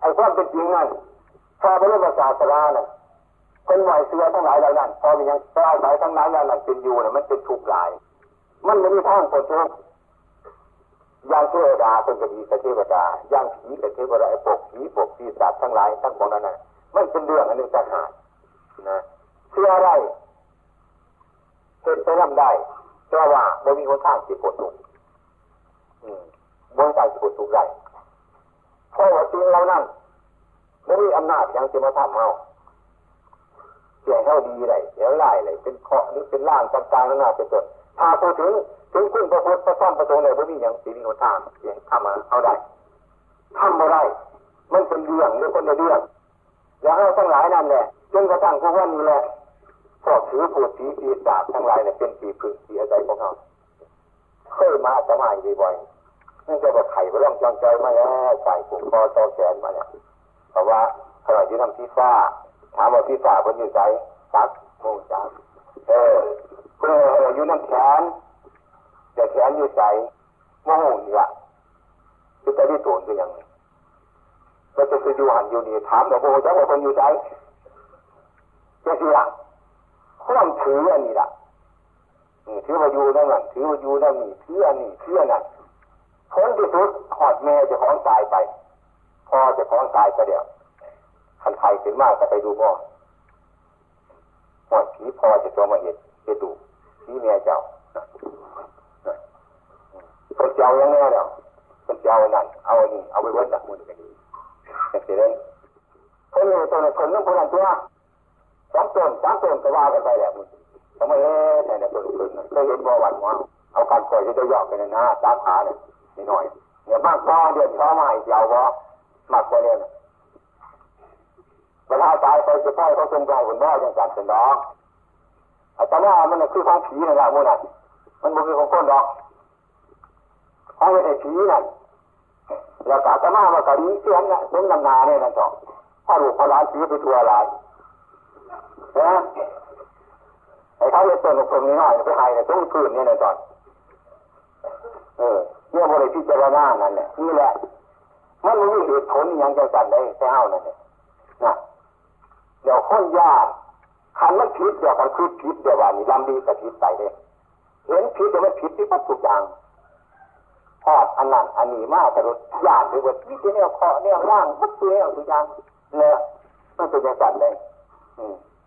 ไอ้ความเป็นจริงนั่นพอพระพุทธศาสนาเนี่ ยคนไหวเสือทั้งหลายเหล่านั้นพอมียังปลายสายทั้งนั้นแล้วนั่นเป็นอยู่เนี่ยมันเป็นทุกข์หลาย มันไม่มีทางพ้นทุกข์อย่างเทวดาเป็นกดีกับเทวดาอย่างผีกับเทวดาไอ้ปกผีปกปีศาจทั้งหลายทั้งของนั้นน่ะมันเป็นเรื่องอันหนึ่งต่างหากนะเชื่ออะไรเป็นไปทำได้เพราะว่าไม่มีคนทางสิปวดทุกข์บนใจสิปวดทุกข์ได้เพราะว่าจริงเรานั่นไม่มีอำนาจยังจะมาทำเอา เสียเท่าดีเลยเดี๋ยวไล่เลยเป็นเคาะหรือเป็นล่างต่างๆนั่นน่ะเป็นต้นถ้าพูดถึงถึงคุณพระพุทธพระธรรมพระสงฆ์เลยไม่มีอย่างสีมีคนทางเสียงทำมาเอาได้ทำมาได้ มันเป็นเรื่องหรือคนละเรื่องอย่างเราทั้งหลายนั่นแหละจนกระทั่งพวกวันนี้แหละพวกถือผูดผีปีศาจทั้งหลายเนี่ยเป็นปีพึ่งปีอะไรของเขาเคยมาสมัยบ่อยๆนั่นจะว่าไข่ไปร่องจองใจมาแล้วใส่ผูกคอต่อแขนมาเนี่ยเพราะว่าขณะที่ทำพิซซ่า ถามว่าพิซซ่าคนอยู่ใจซักโอ้จักเออเพื่ออยู่น้ำแขนแต่แขนอยู่ใจโมโหนี่ละคือจะได้ตัวเป็ยังก็จะไปอยู่หันอยู่นี่ถามว่าโมโหจักว่าคนอยู่ใจจะเสียความถืออันนี้ละถือว่าอยู่นั่นนั่นถือว่าอยู่นั่นนี่ถืออันนี้ถืออันนั้นผลที่สุดหอดแม่จะของตายไปพ่อจะของตายไปเดียว คันไทยถึงมากก็ไปดูพ่อหม้อผีพอจะตัวมาเห็นจะดูผีแม่เจ้าคนเจ้ายังไงเนาะคนเจ้านั่นเอาอันนี้เอาไปวัดหลักมือกันดีอย่างเช่นคนนี้ตัวนี้คนนึงคนนั้นตัวสองต้นสามต้นก็ว่ากันไปแล้วทำไมเอ๊ะแต่เนี่ยต้นต้นเคยเห็นบ่วันว่าเอาการปล่อยที่จะหยอกไปในหน้าสาขาเนี่ยนิดหน่อยเนี่ยมากพอเดือนเข้ามาอีกยาวพอมากกว่าเดิม เวลาตายไปจะพ่อเขาจงใจคนบ่ยังจัดเป็นดอกแต่ว่ามันคือของผีนั่นแหละมันน่ะมันบ่คือของคนดอกของไอ้ผีนั่นแล้วกาตมามาตอนนี้เสียงน่ะสมนำนาเนี่ยนะจ๊ะพ่อลูกพ่อหลานผีไปทัวร์อะไรนะไอ้เขาเรียกตัวหนุ่มคนนี้น้อยไปให้เนี่ยต้องพื้นเนี่ยนะจ๊ะเออเนี่ยบริพิจารณานั่นแหละนี่แหละมันไม่มีเหตุผลอย่างจังสันเลยแต่เฮานั่นเนี่ยนะ เดี๋ยวคนยากคันมันผิดเดี๋ยวมันคือผิดเดี๋ยวว่านี่ลำดีกับผิดไปเลยเห็นผิดเดี๋ยวมันผิดที่ปัจจุบันทอดอันนั้นอันนี้มากแต่รถยานหรือว่าที่เนี่ยเคาะเนี่ยว่างปุ๊บตัวเนี่ยตัวอย่างเนี่ยมันเป็นอย่างนั้นเลย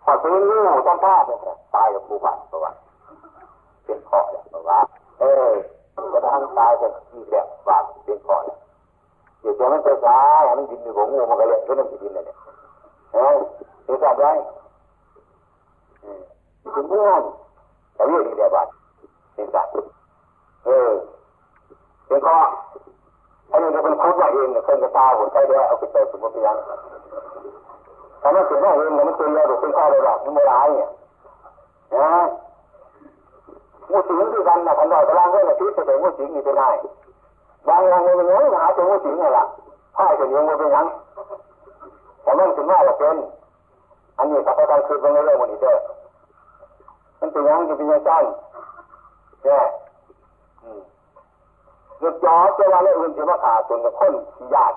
พอซื้องูต้นท่าเนี่ยตายกับผู้บัตรประวัติเป็นเคาะเนี่ยประวัติเออกระทั่งตายเป็นอีกแบบบาปเป็นเคาะเนี่ยเดี๋ยวจะมันจะตายมันกินอยู่ของงูมันก็เลยก็ต้องกินเลยเนี่ย เออเห็นไหมถึงเพื่อนแต่เรื่องนี้เดียบัตรเป็นสัตเออเป็นข้ออันนี้จะเป็นคุดมาเองเนี่ยเคยจะตาหัวใจได้เอาไปใส่สมุนไพรยังถ้ามันเป็นหน้าเองเนี่ยมันเป็นยาดูเป็นข้อเลยหรอกมันไม่ร้ายเนี่ยนะมูสิงที่กันนะพันดอยกำลังเรื่องอาทิตย์จะเป็นมูสิงนี่เป็นไงบางอย่างมันยังหาเป็นมูสิงไงล่ะพ่ายเป็นยังมันเป็นยังแต่มันถึงว่าจะเป็น อันนี้ถ้าเขาทำคือเป็นเรื่องมันอีกเด้อมันเป็นยังจะเป็นยังสั้นเนี่ยหยุดย้อนเจ้าว่าเรื่องอื่นที่มาขาดจนกับคนญาติ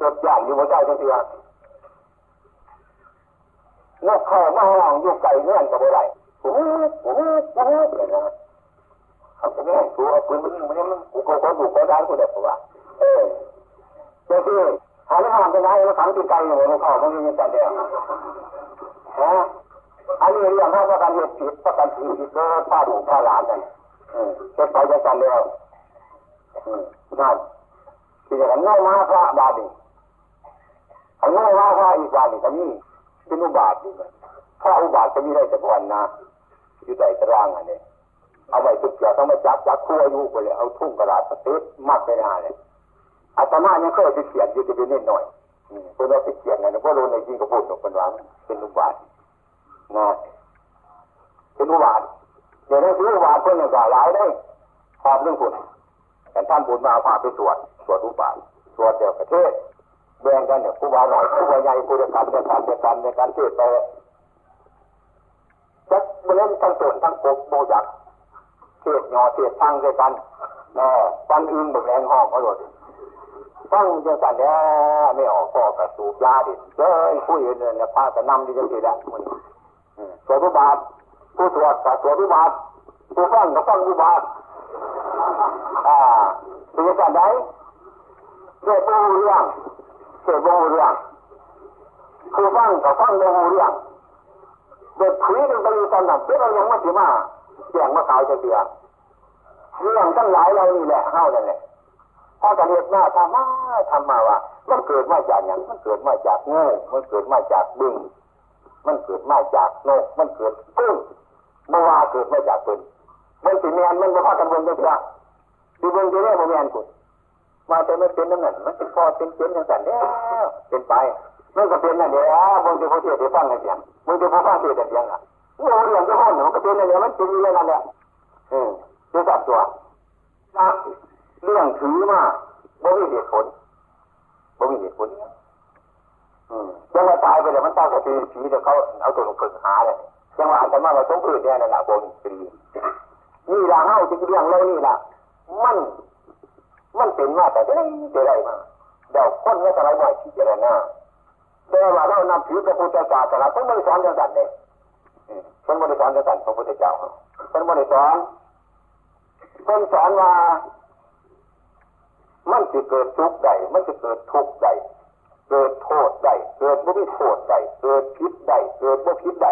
จดญาติอยู่บนใจเสียนกเข้ามาห้องอยู่ไก่เงื่อนกับอะไรโอ้โหโอ้โหโอ้โหเลยนะเขาจะไม่ให้กูเอาปืนมายิงมันมันกูก็ขอดูขอได้กูเด็กว่าเออจ้าที่ หาไม่หาไปไหนมาขังตีไก่อยู่บนเขาเขาไม่มีการเดียวฮะอันนี้เรื่องห้าประกันเหตุผิดประกันผิดโดยป้าหูป้าหลานกันเจ็บไปจะกันเดียวนั่นที่จะกันโง่มาพระบาดีอันโง่มาพระอีกบาดีก็มีเป็นอุบาทดีมันพระอุบาทก็มีได้แต่วันนะอยู่ใจตารางอันนี้เอาไว้สุดเกี่ยวต้องมาจับจับคู่อายุไปเลยเอาทุ่งกระดาษติ๊กมัดไปหน้าเลย อาตมายังเคยไปเขียนอยู่จะเป็นนิดหน่อยเพื่อเราไปเขียนนะเพราะเราในจริงก็พูดตรงกันหว่าเป็นอุบาทนะเป็นอุบาทเดี๋ยวนี้ซื้ออุบาทเพื่อนอย่างหลายได้ขอบเรื่องคุณแต่ท่านบุญมาพาไปตรวจตรวจอุบาทตรวจเดียวประเทศแบ่งกันเนี่ยผู้บาหน่อยผู้บาใหญ่ผู้เดียวกันเดียวกันเดียวกันในการเทศไปจักเล่นทั้งส่วนทั้งปกโบจักเทศยอเทศทั้งด้วยกันเนาะฟังอื่นแบบแรงห้องเขาหลด ฟังเดียวกันเนี่ยไม่ออกก็กระสูบยาดิเจ้ยผู้อื่นเนี่ยพาแต่นำดีจังทีละมันตรวจอุบาทผู้ตรวจกับตรวจอุบาทผู้ฟังกับฟังอุบาทอ่าเป็นยังไงเรื่องบูเรื่องเรื่องบูเรื่องคือฟังกับฟังบูเรื่องเด็กผีมันไปอยู่ตอนนั้นที่เรายังไม่ถึงมาเสียงมาขายจะเสียเรื่องตั้งหลายเรานี่แหละเข้านั่นแหละ พอจะเรียกหน้าทำมาทำมาว่ามันเกิดมาจากอย่างมันเกิดมาจากงูมันเกิดมาจากบึ้งมันเกิดมาจากนกมันเกิดกุ้งเมื่อว่าเกิดมาจากเป็นมันสิเมียนมันมาพากันบนเถอะที่บนที่นี่โมเมียนคุณมาแต่ไม่เป็นนั่นนั่นมันเป็นพอเป็นเป็นอย่างนั้นเนี่ยเป็นไปมันก็เป็นนั่นเดียวบางทีเขาเทียบไปฟังกันเสียงบางทีเขาฟังเทียบกันเสียงอะโอ้เรื่องจะห้องมันก็เป็นนั่นเดียวมันเป็นอย่างนั้นแหละอืมดูสับตัว เรื่องถือมาบ่มีเหตุผลบ่มีเหตุผลอืมยังว่าตายไปแล้วมันต้องกระตีผีเดี๋ยวเขาเอาตัวลงฝึกหาเลยยังว่าอาจจะมาว่าสงอื่นเนี่ยในหละโบนตรีนี่ละเฮาจะเรื่องเรานี่ละมัน มันเป็นมาแต่ได้จะได้มาเดี๋ยวคนก็จะไรบ่อยที่จะได้หน้าแต่ว่าเรานำถือพระพุทธศาสนาต้องไม่สอนจังสันเลยคนไม่ได้สอนจังสันพระพุทธเจ้าคนไม่ได้สอนคนสอนว่า มันจะเกิดทุกข์ใดมันจะเกิดทุกข์ใดเกิดโทษใดเกิดบ่มีโทษใดเกิดพิษใดเกิดบ่พิษใด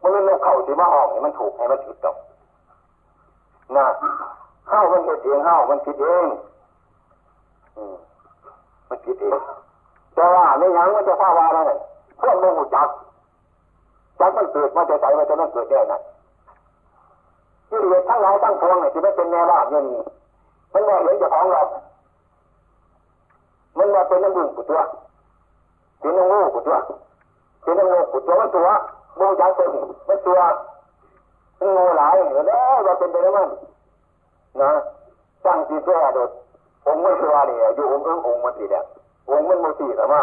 มันไม่เข้าที่มาห้องให้มันถูกให้มันผิดตรงนะเข้ามันเองเข้ามันผิดเองมันผิดเองแต่ว่าไม่ยังมันจะฟ้าวาอะไรพวกมึงจักจักมันเกิดมาจะใส่มาจะมันเกิดได้นะที่เหลือทั้งหลายทั้งปวงเนี่ยที่ไม่เป็นแม่บ้านเนี่ยนี่ มันแม่เห็นเจ้าของเรามันมาเป็นน้ำบุญกุตัวเป็นน้ำงูกุตัวเป็นน้ำงูกุตัวมันตัวมูจักตัวนี้มันตัวมันงูหลายเห็นแล้วว่าเป็นไปได้มั้งนะตั้งจีเจ้าโดดองค์ไม่ชัวร์นี่อยู่องค์เอื้ององค์มันตีเนี่ยองค์มันมุตีแต่ว่า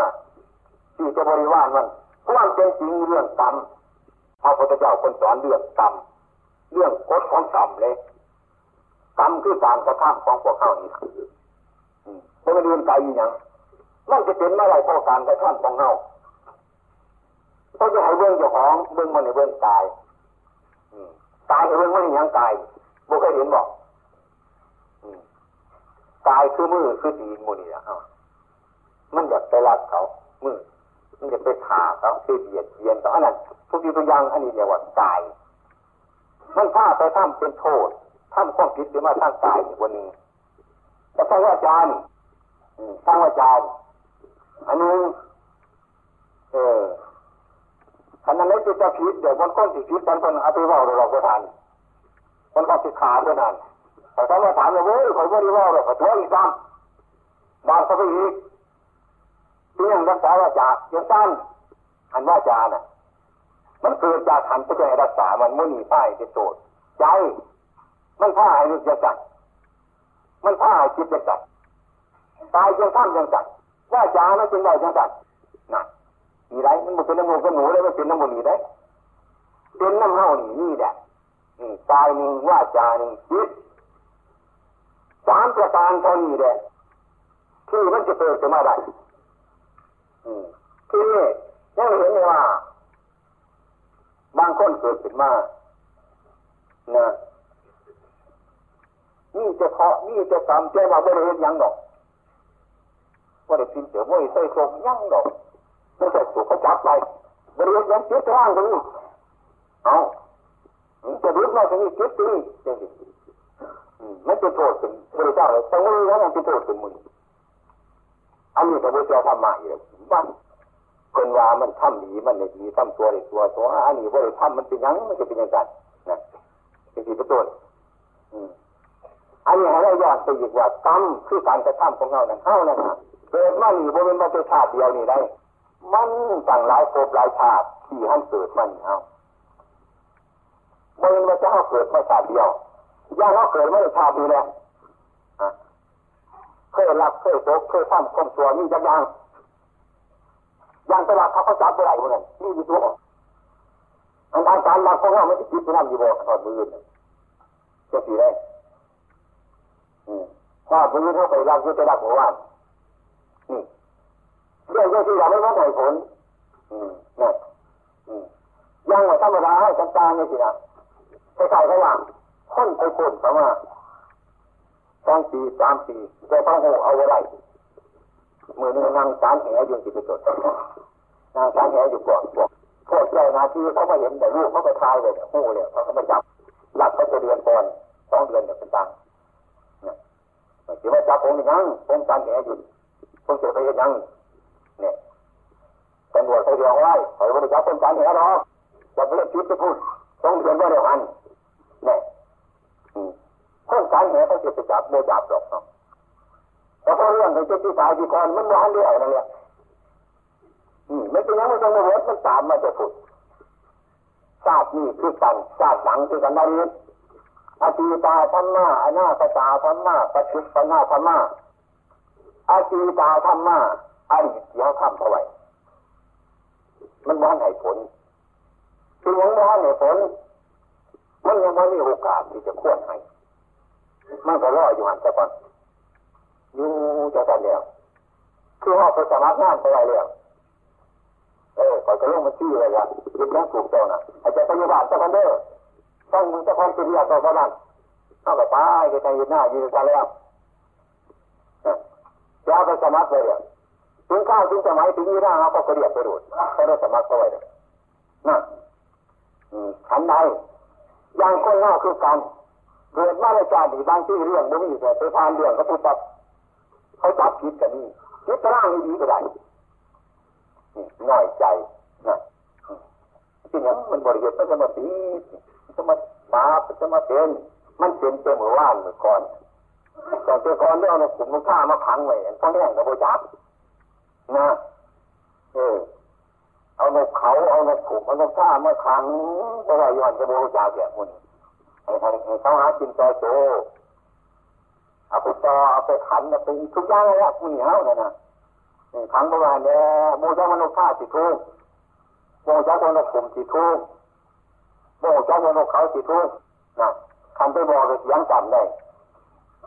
ที่จะบริวารมันความเป็นจริงเรื่องกรรมพระพุทธเจ้าคนสอนเรื่องกรรมเรื่องกฎของกรรมเลย กรรมคือการกระทำของพวกเขานี่คือไม่มาเรียนไกลอย่างมันจะเป็นเมื่อไรเพราะการกระทำของเขาเขาจะให้เบื้องเจ้าของเบื้องมันในเบื้องตายตายให้เบื้องมันยังตายบุเคยเห็นบอกกายคือมือคือดีมูนี่อะมันอยากไปรักเขา มือมันอยากไปขาเขาคือเบียดเบียนเขาอันนั้นทุกทีทุกอย่างอันนี้เรียกว่ากายมันถ้าไปทำเป็นโทษ ทำความผิดหรือมาท่างกายวันนึงแต่ทางอาจารย์ทางอาจารย์อันนี้เออขณะนั้จะผิดเดี๋ยวคนก้นสิผิดกันคนเอาไปว่าเราก็ทันคนก็สิขาดด้วยนั่นแต่ถ้ามาถามว่าเว้ยคอยบ่ได้ว่าหรอกขอโทษอีกซ้ำบางเขาไปอีกที่ยังรักษาว่าจายังสั้นอันว่าจาน่ะมันเกิดจากขันก็จะรักษามันไม่มีป้เป็นโจทย์ใจ มันผ้าให้นึกจะจัดมันผ้าให้คิดจะจัดตายยังท่ำยังจัดว่าจามันจึงได้ยังจัดนะมีไรมันเป็นน้ำมูกกับหนูเลยมันเป็นน้ำมูกนี่ได้เป็นน้ำเน่านี่นี่แหละตายหนึ่งว่าจาหนึ่งคิดสามประการเท่านี้แหละที่มันจะเกิดขึ้นมาได้ที่นี่ยังเห็นว่า บางคนเกิดขึ้นมานะ นี่จะเคาะนี่จะกรรมเจ้าว่าบริเวณยังดอกว่าได้กินเสือมวยใส่โครงยังดอกไม่ใช่ถูกเขาจับไปบริเวณยังเจ็บร่างตรงนี้เอาจะรู้ว่าตรงนี้เจ็บตรงนี้จริงมันจะโทษถึงบริษัทเลยตรงนี้แล้วมันจะโทษถึงมึงอันนี้พระพุทธเจ้าทำมาอีกบ้านคนว่ามันทำดีมันไม่ดีทำตัวได้ตัวตัวอันนี้ว่าได้ทำมันเป็นยังมันจะเป็นยังไงนะเป็นสิ่ประตูอั อันนี้เราย้อนไปอีกว่ากรรมคือการกระทำของเรานั่นเท่านั้นนะเกิดมาหนีบริเวณประชาติเดียวนี่ได้ มันต่างหลายภพหลายชาติที่ให้เกิดมันเอาบริเวณประชาติเกิดมาชาติเดียวย่าเขาเกิดมาในชาตินี้แหละเคยรักเคยโศกเคยทำคนตัวมีจักอย่างย่างตลาดเขาเขาจับอะไรพวกนั้นนี่อยู่ตัวอันอาการรักของเราไม่ได้คิดจะทำอยู่บ่ถอดมือจะสีได้ ถ้ามือเขาไปรักก็จะรักหัววันนี่เรื่องที่เราไม่รู้ผลนี่ยังว่าธรรมดาให้กันตาเนี่ยสินะใครๆก็ว่าคนไปคนเขาว่าสองปีสามปีจะต้องหูเอาไว้ไรมือนึงนั่งสารแหอยู่ที่ไปจดนั่งสารแหอยู่ก่อนบอกพวกเจ้านาที่เขามาเห็นแต่ลูกเขาไปทายเลยหูเลยเขาก็มาจับหลับเขาจะเรียนก่อนสองเดือนเดี๋ยเป็นตัง เนี่ยถือว่าจับผมยังผมสารแหอยู่ผมจะไปยังเนี่ยตำรวจเขาเรียกไว้ไม่ได้จับผมสารแหหรอจับเรื่องคิดจะพูดสองเดือนก็เดียวกันเนี่ยคนสารแหเขาจะไปจับโมจับหรอกเนาะแต่พอเรื่องของเจ้าที่สายที่ก่อนมันร้านเดียวนั่นแหละอืมไม่เป็นยังไม่ต้องมาเวทมันตามมาจะพูดชาตินี้คือกันชาติหลังคือกันนารีองาตีตาธรรมะอนาคตาธรรมะปัจจุบันธรรมะอาตีตาธรรมะอดีตที่เขาทำเท่าไหร่มันว่านให้ผลคือยังว่านให้ผลมันยังไม่มีโอกาสที่จะควรให้ มันก็รออยู่หันแต่ก่อนอยู่จะกันแล้วคือว่าไปสมัครงานไปอะไรแล้วเออคอยจะลงมาชี้อะไรกันยึดแรงถูกต้องนะอาจจะไปอยู่บ้านจะกันเด้อ ต้องมึงจะคอยเป็นยาต่อไปนั้นเอาไปตายไปทางยืนหน้ายืนกันแล้วจะเอาไปสมัครเลยถึงข้าวถึงสมัยถึงยืนหน้าเขาก็เรียกไปดูดเขาได้สมัครเข้าไว้เลยนะฉันใดอย่างคนนอกคือกันเกิดมาในชาติบางที่เรื่องบ่มีแต่ไปทานเรื่องก็พูดแบบเขาจับผิดกันนี่คิดร่างดีก็ได้ง่ายใจนะที่นี่มันบริเวณมันจะมาตี จะมาบาจะมาเป็นมันเป็นเจ้ามือว่านเมื่อก่อนแต่เจ้าก่อนเนี่ยเอาขุมข้ามาขังไว้ต้องแย่งกับโบจับนะเออเอานกเขาเอานกขุมเอานกข้ามาขังเพราะว่าย้อนกับโบจับแบบนี้ให้เขาหากินต่อโตเอาไปต่อเอาไปขันเอาไปทุกอย่างเลยอะผู้เหนียวเนี่ยนะขังประมาณนี้โมจักมนุษย์ข้าสิทุกโมจักมนุษย์กลุ่มสิทุก โมจักมนุษย์เขาสิทุกนะคันไปบอกเลยยังจำได้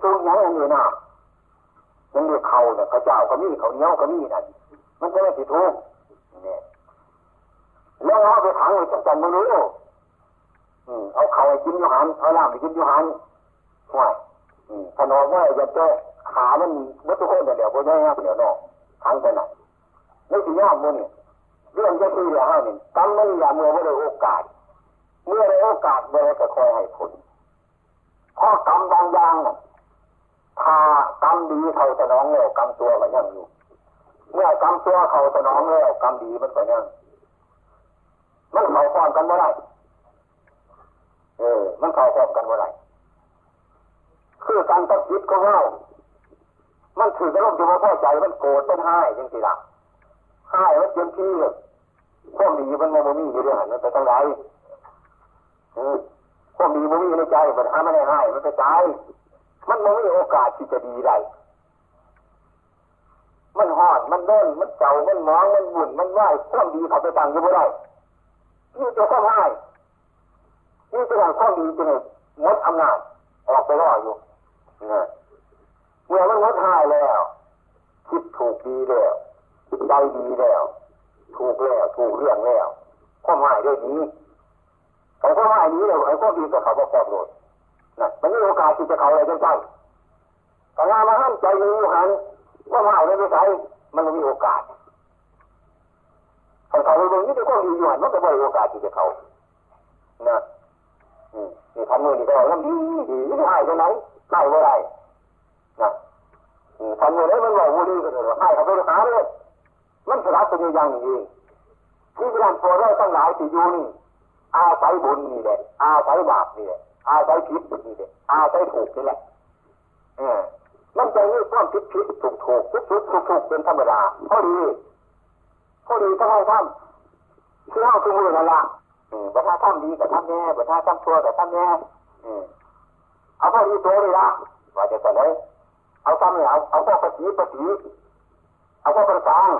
ทุกอย่างอันนี้นะมันเรียกเขาเนี่ยเขาเจ้าก็มีเขาเนียก็มีนั่นมันจะไม่สิทุกเนี่ยแล้วเอาไปขังไว้จังจันไม่รู้เอาเขาไปกินยูหันเอาน้ำไปกินยูหันห่วยขนอมว่าจะเจอขามันวัตถุคนเดี๋ยวบนแง่เดี๋ยวนอกทั้งไปไหนไม่ถึงย่อมมันเนี่ยเรื่องจะคือเรื่องห้นี่กรรมมันอย่าเมื่อว่าได้โอกาส เมื่อได้โอกาสเมื่อไรก็คอยให้ผลข้อกรรมบางอย่างถ้ากรรมดีเขาสนองแล้วกรรมตัวมันยังอยู่ เมื่อกรรมตัวเขาสนองแล้วกรรมดีมันก็ยังมันเขาฟ้อนกันเมื่อไรเออ มันเขาฟ้อนกันเมื่อไรคือการตัดจิตของเรามันถือกระลมจะมาพ่อใจมันโกรธมันให้ยังสิละให้มันเต็มที่เลยพวกดีมันโมมีอยู่ด้วยหันมันไปตั้งไร พวกดีมันมีในใจมันห้าไม่ได้ให้มันไปใจมันไม่มีโอกาสที่จะดีได้มันหอดมันดินมันเจ้ามันมองมันหมุนมันไหวความดีเขาไปตั้งอยู่ไม่ได้นี่จะข้อให้นี่จะทำข้อดีจะหมดอำนาจออกไปรออยู่เมื่อมันงดหายแล้ว คิดถูกดีแล้วใจดีแล้ว ถูกแล้ว ถูกเรื่องแล้วข้อหมายด้วยนี้ เขาข้อหมายนี้เลยไอ้ข้อดีกับเขาก็พอบโดดนะมันมีโอกาสที่จะเขาอะไรจังจังแต่งานมาห้ามใจมีอยู่หันข้อหมายไม่ใช่มันมีโอกาสเขาเขาไปตรงนี้จะข้อดีอยู่หันมันก็ไม่มีโอกาสที่จะเขานะนี่ทำมือนี่ก็แล้วดีดีไม่หายตรงไหนหายเมื่อไรนะทำอย่างนี้มันบอกวูดีก็เลยให้เขาไปหาเลยมันสลับเป็นอย่างนี้ที่การพอเราตั้งหลายที่ยูนี่ อาศัยบุญนี่แหละอาศัยบาปนี่แหละอาศัยผิดนี่แหละอาศัยถูกนี่แหละเออมันจะมีความผิดผิดถูกถูกผิดผิดถูกถูกเป็นธรรมดาพอดีพอดีต้องให้ทำที่ห้าคือมือนั่นละบัตรทำดีกับทำแน่บัตรทำชั่วกับทำแน่เอาพอดีตัวเลยละว่าจะสอนเลยเอาทำเนี่ยเอาเอาพวกปฏิปฏิเอาพวกประกาง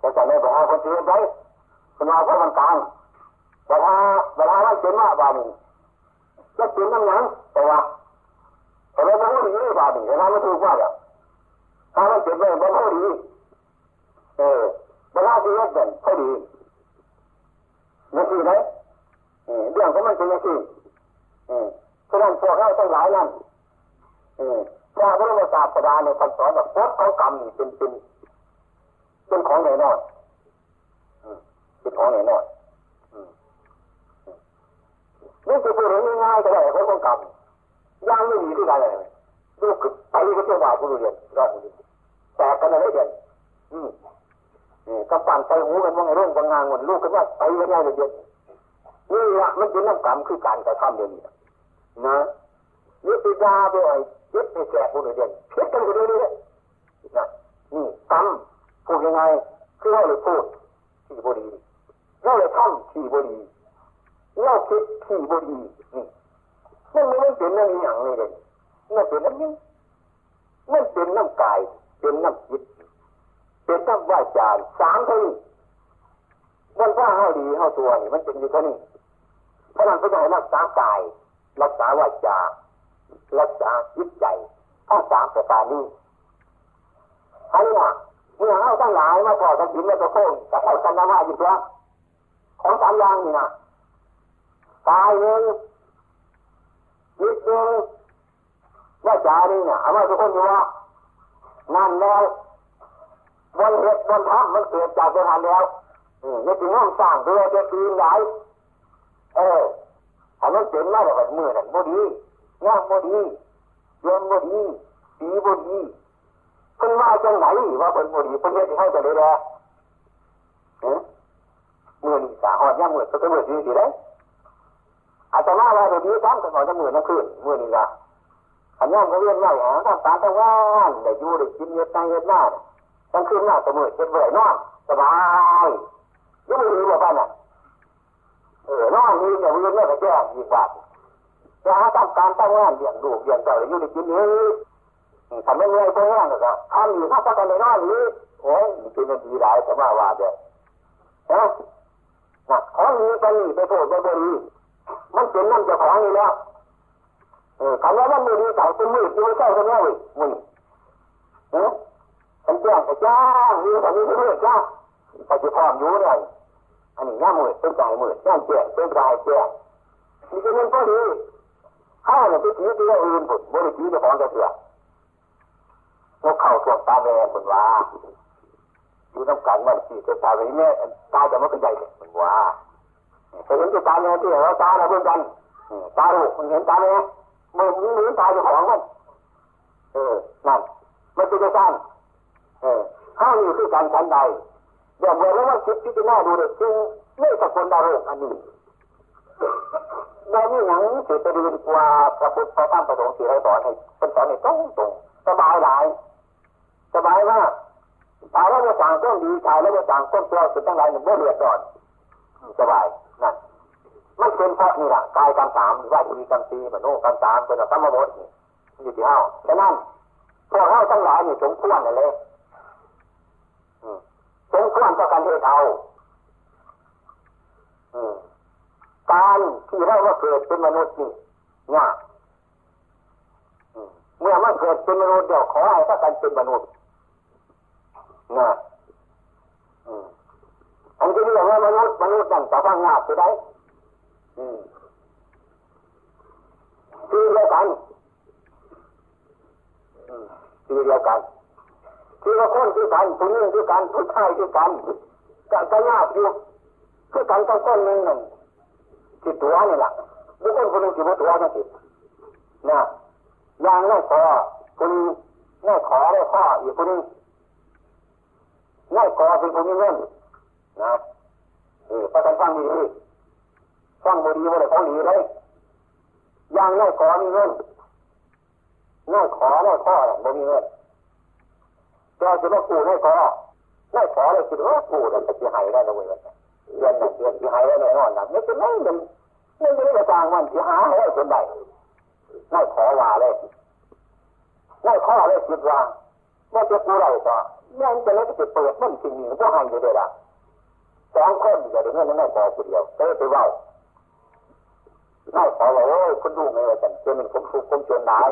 จะจะเลยบอกเอาคนที่ไว้คุณเอาพวกประกาง เวลาเวลาเราเขียนมาบานี้จะเขียนน้ำยังแต่ว่าเราไม่รู้ดีบานี้เวลาไม่ถูกว่าเนี่ยถ้าเราเขียนไปไม่รู้ดีเออเวลาที่เล่นเป็นพอดีนี่นคือไหมเรื่องของมันเป็นยังไงฉะนั้นพวกเราทั้งหลายนั่นพระบรมศาสดาในคำสอนแบบพจน์ของกรรมนี่เป็นเป็นเป็นของแน่นอนเป็นของแน่นอน นี่คือพูดง่ายๆก็ได้ของของกรรมย่างไม่ดีที่ใดเลยลูกไปก็เที่ยวบ่าวผู้เรียนรอบนี้แตกกันอะไรเด่นอืมนี่กำปั่นใส่หูกันว่าไงร่วงบางงานหมดลูกกันว่าไปกันง่ายเลยเด่นนี่ละมันเป็นน้ำกรรมคือการกระทำเดียวนี้นะนี่ติดาไปไอ้ยึดไปแจกผู้เรียนเพี้ยนกันไปเรื่อยๆนะนี่กรรมพูดยังไงคือเราเลยพูดที่บดีเราเลยทำที่บดี เราคิดที่บดีนี่มันไม่เป็นเรื่อย่างนี้เลยมันเป็นน้ำนี้มันเป็นน้ำกาย เป็นน้ำจิตเป็นน้ำว่าจานสามเท่านี้มันว่าเฮาดีเฮาตัวนี่มันเป็นอยู่เท่านี้เพราะนั้นพระเจ้ารักษากาย รักษาวาจารักษาจิตใจทั้งสามประการนี้อันนี้เมื่อเฮาทั้งหลายมาพอกันถินแล้วก็โค้งจะเข้ากันนะว่าอยู่แล้วของสามอย่างนี่นะ กายหนึ่งจิตหนึ่งว่าจานี่เนี่ยเอามาทุกคนดูว่านั่นแล้ววันเหตุวันทำมันเกิดจากสถานแล้วนี่ถึงห้องสร้างตัวจะปีนไหนเออถ้ามันเป็นมาแบบมือนั่นบ่ดีงามบ่ดีเย็นบ่ดีดีบ่ดีเพิ่นมาจังไหนว่าเพิ่นบ่ดีเพิ่นเฮ็ดให้จะได้แล้เออมือนี่สาหอดย่างมือก็เป็นมือดีดีได้ อาจจะมาว่าดีซ้ำก็ขอจะมือนั่นคืนมือนี่ละอันนี้ก็เรียนง่ายหาทำตาตะวันได้ยู่ได้กินเยอะใจเยอะหน้าตั้งคืนหน้าเสมอเจ็ดเบบ่ได้นอนสบายยังไม่ดีบ่ป้าน่ะเออนอนนี่เนี่ยเวิ่งเนี่ยก็แจ้งอีกบาทจะหาทำการตั้งงานเลี้ยงลูกเลี้ยงเจ้าอยู่ได้กินนี้ทำไม่เงยไปงานก็ทำอยู่ถ้าพักกันในนอนนี้โอ้ยมันเป็นดีหลายสมาว่าเด้อนะนะของนี้ไปนี่ไปโทษไปบริ มันเป็นน้ำเจ้าของนี่แล้วเออคำว่ามันมือดีสั่งเป็นมือที่ไม่ใช่คนนี้วมึงเออฉันแจ้งก็จ้างมีแต่นี้ไม่อกจ้าไปจะพร้อมอยู่เลยอันนี้ง่ามือเป็นใจมือง่าแจ้งเป็นใจแจ้งนี่คือมันก็ดีข้าวเนี่ยไปถือตัวอื่นผุดบริถือเจ้าของจะเสียนกเข่าทวงตาแม่คนว่าอยู่น้ำกันมันสี่เจ้าตาไปแม่ตาจะมันก็ใหญ่เลยคนว่า เห็นเจ้าตาแม่ที่เราตาเราเพื่อนกันตาลูกเห็นตาแม่มือมือมือตาเจ้าของมันเออนั่นมันเป็นเจ้าตาเออข้าอยู่ที่การชั้นใดเดี๋ยวเมื่อแล้วว่าคิดพิจารณาดูเลยจริงไม่สกุลดารุอันนี้เราไม่หนังสือไปดูดีกว่าพระพุทธพระธรรมพระสงฆ์ที่เราสอนให้เป็นสอนให้ตรงตรงสบายหลายสบายมากตายแล้วจะสั่งต้นดีตายแล้วจะสั่งต้นเปรี้ยวสุดทั้งหลายหนึ่งไม่เดือดร้อนสบาย นั่นมันเป็นเพราะนี่แหละกายกรรมสามว่าทีกรรมสี่มโนกรรมสามเป็นกรรมบดนี่อยู่ที่เฮ้าฉะนั้นพวกเฮ้าทั้งหลายนี่สมควรเลยสมควรต่อการเทเอาการที่เรามาเกิดเป็นมนุษย์นี่ยากเมื่อมาเกิดเป็นมนุษย์เดี๋ยวขอให้ถ้ากันเป็นมนุษย์นะอั นที่เรียกว่ามนุษย์มนุษย์นั่นจะฟังยากจะได้คือเดียวกันคือเดียวกันคือว่าคนคือกันผู้นี้คือกันผู้ชายคือกันก็จะยากอยู่คือกันต้องต้นหนึ่งหนึ่งจิตตัวนี่แหละบุคคลคนหนึ่งจิตตัวนั่นจิตนะอย่างนั้นพอคุณแม่ขอได้ข้ออีกคนนึงแม่ขอเป็นคนมีเงิน นะเออประกันฟังดีฟังบดีว่าได้ฟังดีเลยอย่างแม่ขอมีเงินแม่ขอแม่ข้อบ่มีเงินแต่จะมากูแม่ขอแม่ขอเลยคิดว่ากูจะจะหายได้เลยเดือนหนึ่งเดือนจะหายได้แน่นอนนะไม่เป็นไรมันไม่ได้กระจางมันจะหาให้จนได้ไม่ขอว่าเลยไม่ข้อเลยคิดว่าว่าจะกูไรก็แม่งจะเล็กจะเปิดมันจริงๆก็ให้อยู่เลยละ สองคนอย่าได้เงินไม่พอคนเดียวก็ไปว่าไม่ขอว่าโอ้ยคุณดูไงว่าฉันจนผมถูกผมเจนได้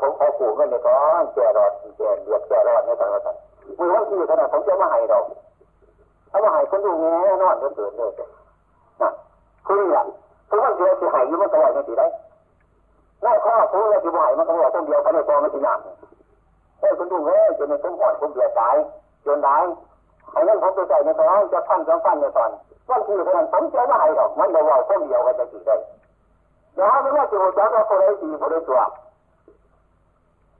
ผมขอขู่เงินในก้อนแก่รอดแก่เดือดแก่รอดในตอนนั้นมือวันที่ขนาดผมจะมาให้เราถ้ามาให้คนดูแง่นอนเดือดเดือดเลยนะคือนี่แหละทุกวันเดียวจะให้ยุ่มันตลอดไม่ติได้ง่าข้อคุณเลยที่บ่ายมันก็บอกต้องเดียวกันในตัวมันจีน่าเอ้คุณดูเอ้ยจนในสมพรผมเดือดตายจนได้ ไอ้นั่นผมไปใส่ในตอนจะพันจะพันในตอนวันที่คนนั้นผมจะไม่ให้หรอกมันจะว่าคนเดียวกันจะกี่ได้เดี๋ยวไม่ว่าจะหัวใจว่าคนใดดีคนใดตัว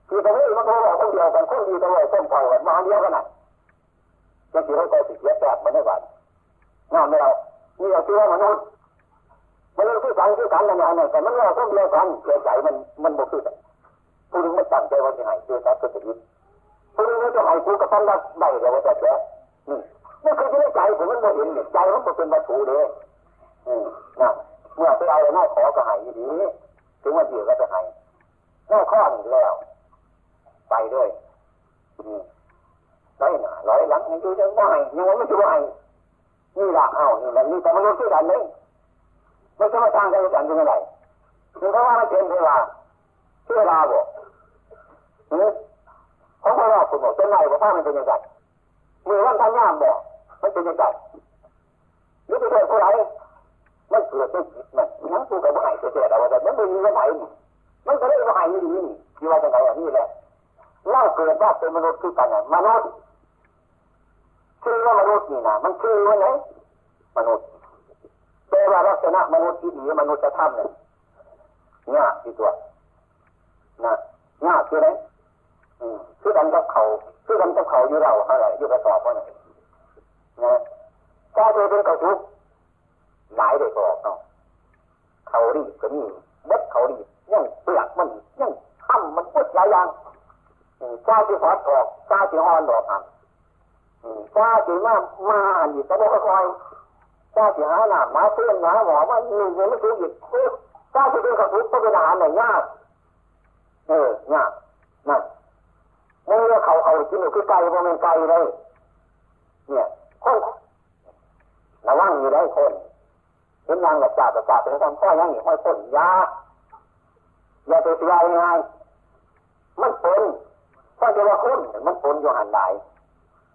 คือตรงนี้มันก็บอกคนเดียวกันคนดีตัวคนเท่ากันมาเดียวกันน่ะจะกี่ให้ใจติดเย็บแบบมันได้บ้างงานไม่เอานี่เราคิดว่ามนุษย์มันเรื่องที่สังที่กันอะไรนั่นแต่มันเราต้องเดียวกันเกิดใจมันมันบกพร่องผู้นึงมันตั้งใจว่าจะให้เกิดการเกิดชีวิตผู้นึงจะให้กูก็ต้องได้ได้แต่ว่าจะแก่ นี่คือที่ใจผมมันไม่เห็นใจมันเป็นวัตถุเลยนะเมื่อไปเอาอะไรน่าขอก็ให้ดีถึงวันเดียวก็จะให้น่าข้อหนึ่งแล้ว ไปด้วยร้อยหนาร้อยหลังนี่คือจะว่าให้ยังไม่จะว่าให้นี่ละเอานี่แหละนี่แต่มันรู้ที่กันเลยไม่ใช่ว่าทางกันกันยังไงคือเพราะว่ามันเป็นเวลาเวลาบอกหือของพระราคุณบอกเป็นไรบอกว่ามันเป็นยังไง มือวันทันยามบอกมันเป็นยังไงหรือไปเจอผู้ไรมันเกิดด้วยจิตมันนั่งกูกับผู้ใหญ่เสียแต่ว่าแต่มันไม่มีผู้ใหญ่มันก็เลยผู้ใหญ่นี่นี่ที่ว่าจะไงอย่างนี้แหละเล่าเกิดว่าเป็นมนุษย์คือกันมนุษย์ชื่อว่ามนุษย์นี่นะมันชื่อว่าไงมนุษย์แปลว่าลักษณะมนุษย์ที่ดีมนุษย์จะทำเนี่ยง่ายที่ตัวนะง่ายคือไหนคือกันกับเขา คือกันกับเขาอยู่เราอะไรอยู่กระสอบว่าไงนะถ้าเธอเป็นกระทุกหลายได้บอกเนาะเขาดีบก็มีเบ็ดเขาดีบยังเปลือกมันยังทำมันพุดหลายอย่างชาที่หอดออกชาที่อ่อนดอกอะชาที่มามาอันนี้ก็บอกคอยถ้าจะหาหนามาเตือนมาหมอว่าหนึ่งยังไม่ถูกหยิบถ้าจะเป็นกระทุกต้องเป็นอาหารไหนยากเออยากนั่น เมื่อเขาเอากินคือไก่บ่เป็นไก่เลยเนี่ยคนระวังอยู่ได้คนเห็นยังกับจ่ากับจ่าเป็นคำข้อยังหนีห้อยต้นยาอย่าไปเสียง่ายมันปนก็จะว่าคุณมันปนอยู่หันไหน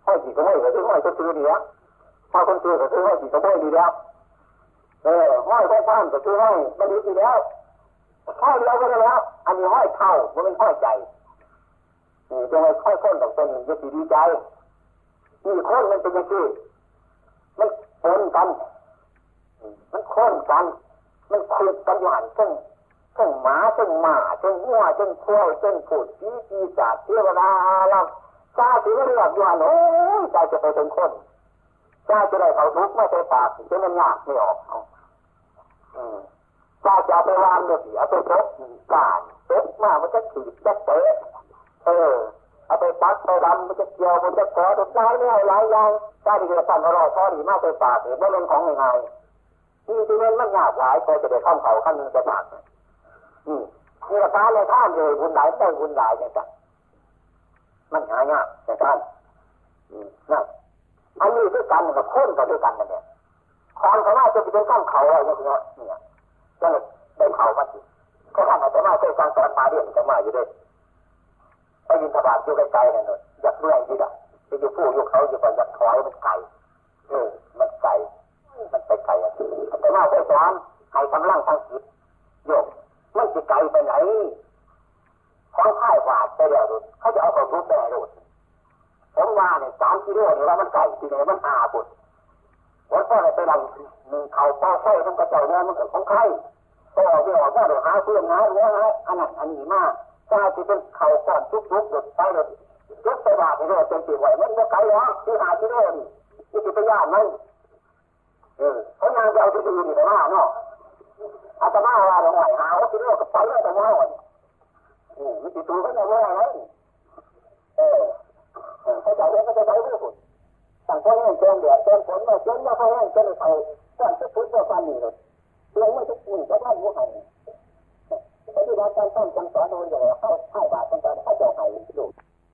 ห้อยจีก็ไม่ก็คือห้อยก็ซื้อเดียวห้อยคนซื้อก็คือห้อยจีก็ไม่ดีแล้วเออห้อยแค่บ้านก็คือห้อยไม่ดีแล้วห้อยเดียวก็ได้แล้ว อันนี้ห้อยเท่ามันเป็นห้อยใจ จะให้ค่อยคนต้องเป็นจะดีใจนี่คนมันเป็นยังไงมันปนกัน มันค้นกัน มันคุยกันอยู่หันซึ่งซึ่งหมาซึ่งหมาซึ่งวัวซึ่งควายซึ่งผูดจีจีจาเทวดาเราชาติไม่เรียกอยู่หันโอ้ยใจจะไปเป็นคนชาจะได้เขาทุกข์ไม่ใช่ปากจนมันยากไม่ออกชาจะไปวางเนี่ยเอาไปพบการพบมามันจะขีดจะเตะ เออเอาไปปักไปดำมันจะเกี่ยวมันจะกอดหลายเนี่ยหลายอย่างชาที่จะสั่นอร่อยพอดีมากไปปากเนี่ยไม่เป็นของยัง่ายนี่ที่นั่นมันยากหลายพอจะได้ข้ามเขาขั้นนึงจะปากนี่นี่ละกาเลยท่านเลยบุญหลายได้บุญหลายเนี่ยจ้ะมันหายากในการนั่นอันนี้ด้วยกันกับคนกับด้วยกันนั่นเนี่ยความสามารถจะไปเป็นข้ามเขาอะไรเนี่ยเนี่ยจะได้เขามาสิเขาทำอะไรมาเคยฟังสอนมาเรียนจะมาอยู่ด้วย ไปยินสบายอยู่ไกลๆนั่นเลยอยากเมื่อยที่ละไปอยู่ผู้อยู่เขาอยู่ก่อนอยากถอยมันไกลเออมันไกลมันไปไกลอะแต่ว่าไปสอนให้กำลังทางจิตโยกมันจะไกลไปไหนของค่ายหวาดไปแล้วเขาจะเอาขาทุบไปไหนดูผมว่าเนี่ยสามกิโลนี่ว่ามันไก่ที่ไหนมันหาบุตรวันพ่อไปหลังมีเขาป้าไส้มันกระเจ้าเนี่ยมันเกิดของใครต่อเดี๋ยวว่าเดี๋ยวหาเพื่อนหาเนื้อหาอันนั้นอันนี้มาก ถ้าที่เป็นเข่าก่อนทุกทุกหลุดไปเลยยกไปบาทนี่เลยเป็นตีไหวมันก็ไกลแล้วที่หากิโนี่ที่ติดไปยานมันเออเขายางจะเอาที่ดีนี่ไปมาเนาะอาตมาว่าหลวงไหวหาว่ากิโลกับไปเลยแต่ว่าอืมมันติดตัวก็ยังไม่ได้เลยเออเขาใจเองก็จะใช้ผู้คนต่างคนเองเดือดเต็มฝนมาจนมาเขาเองจนเขาก่อนจะพุทธก็ฟันนี่เลยลงไม่ทุกคนก็ได้หัวหัน ปฏิบัติการต้องจังสอนโดยอย่างเข้าให้บาตรต้องการให้เจ้าให้ลูก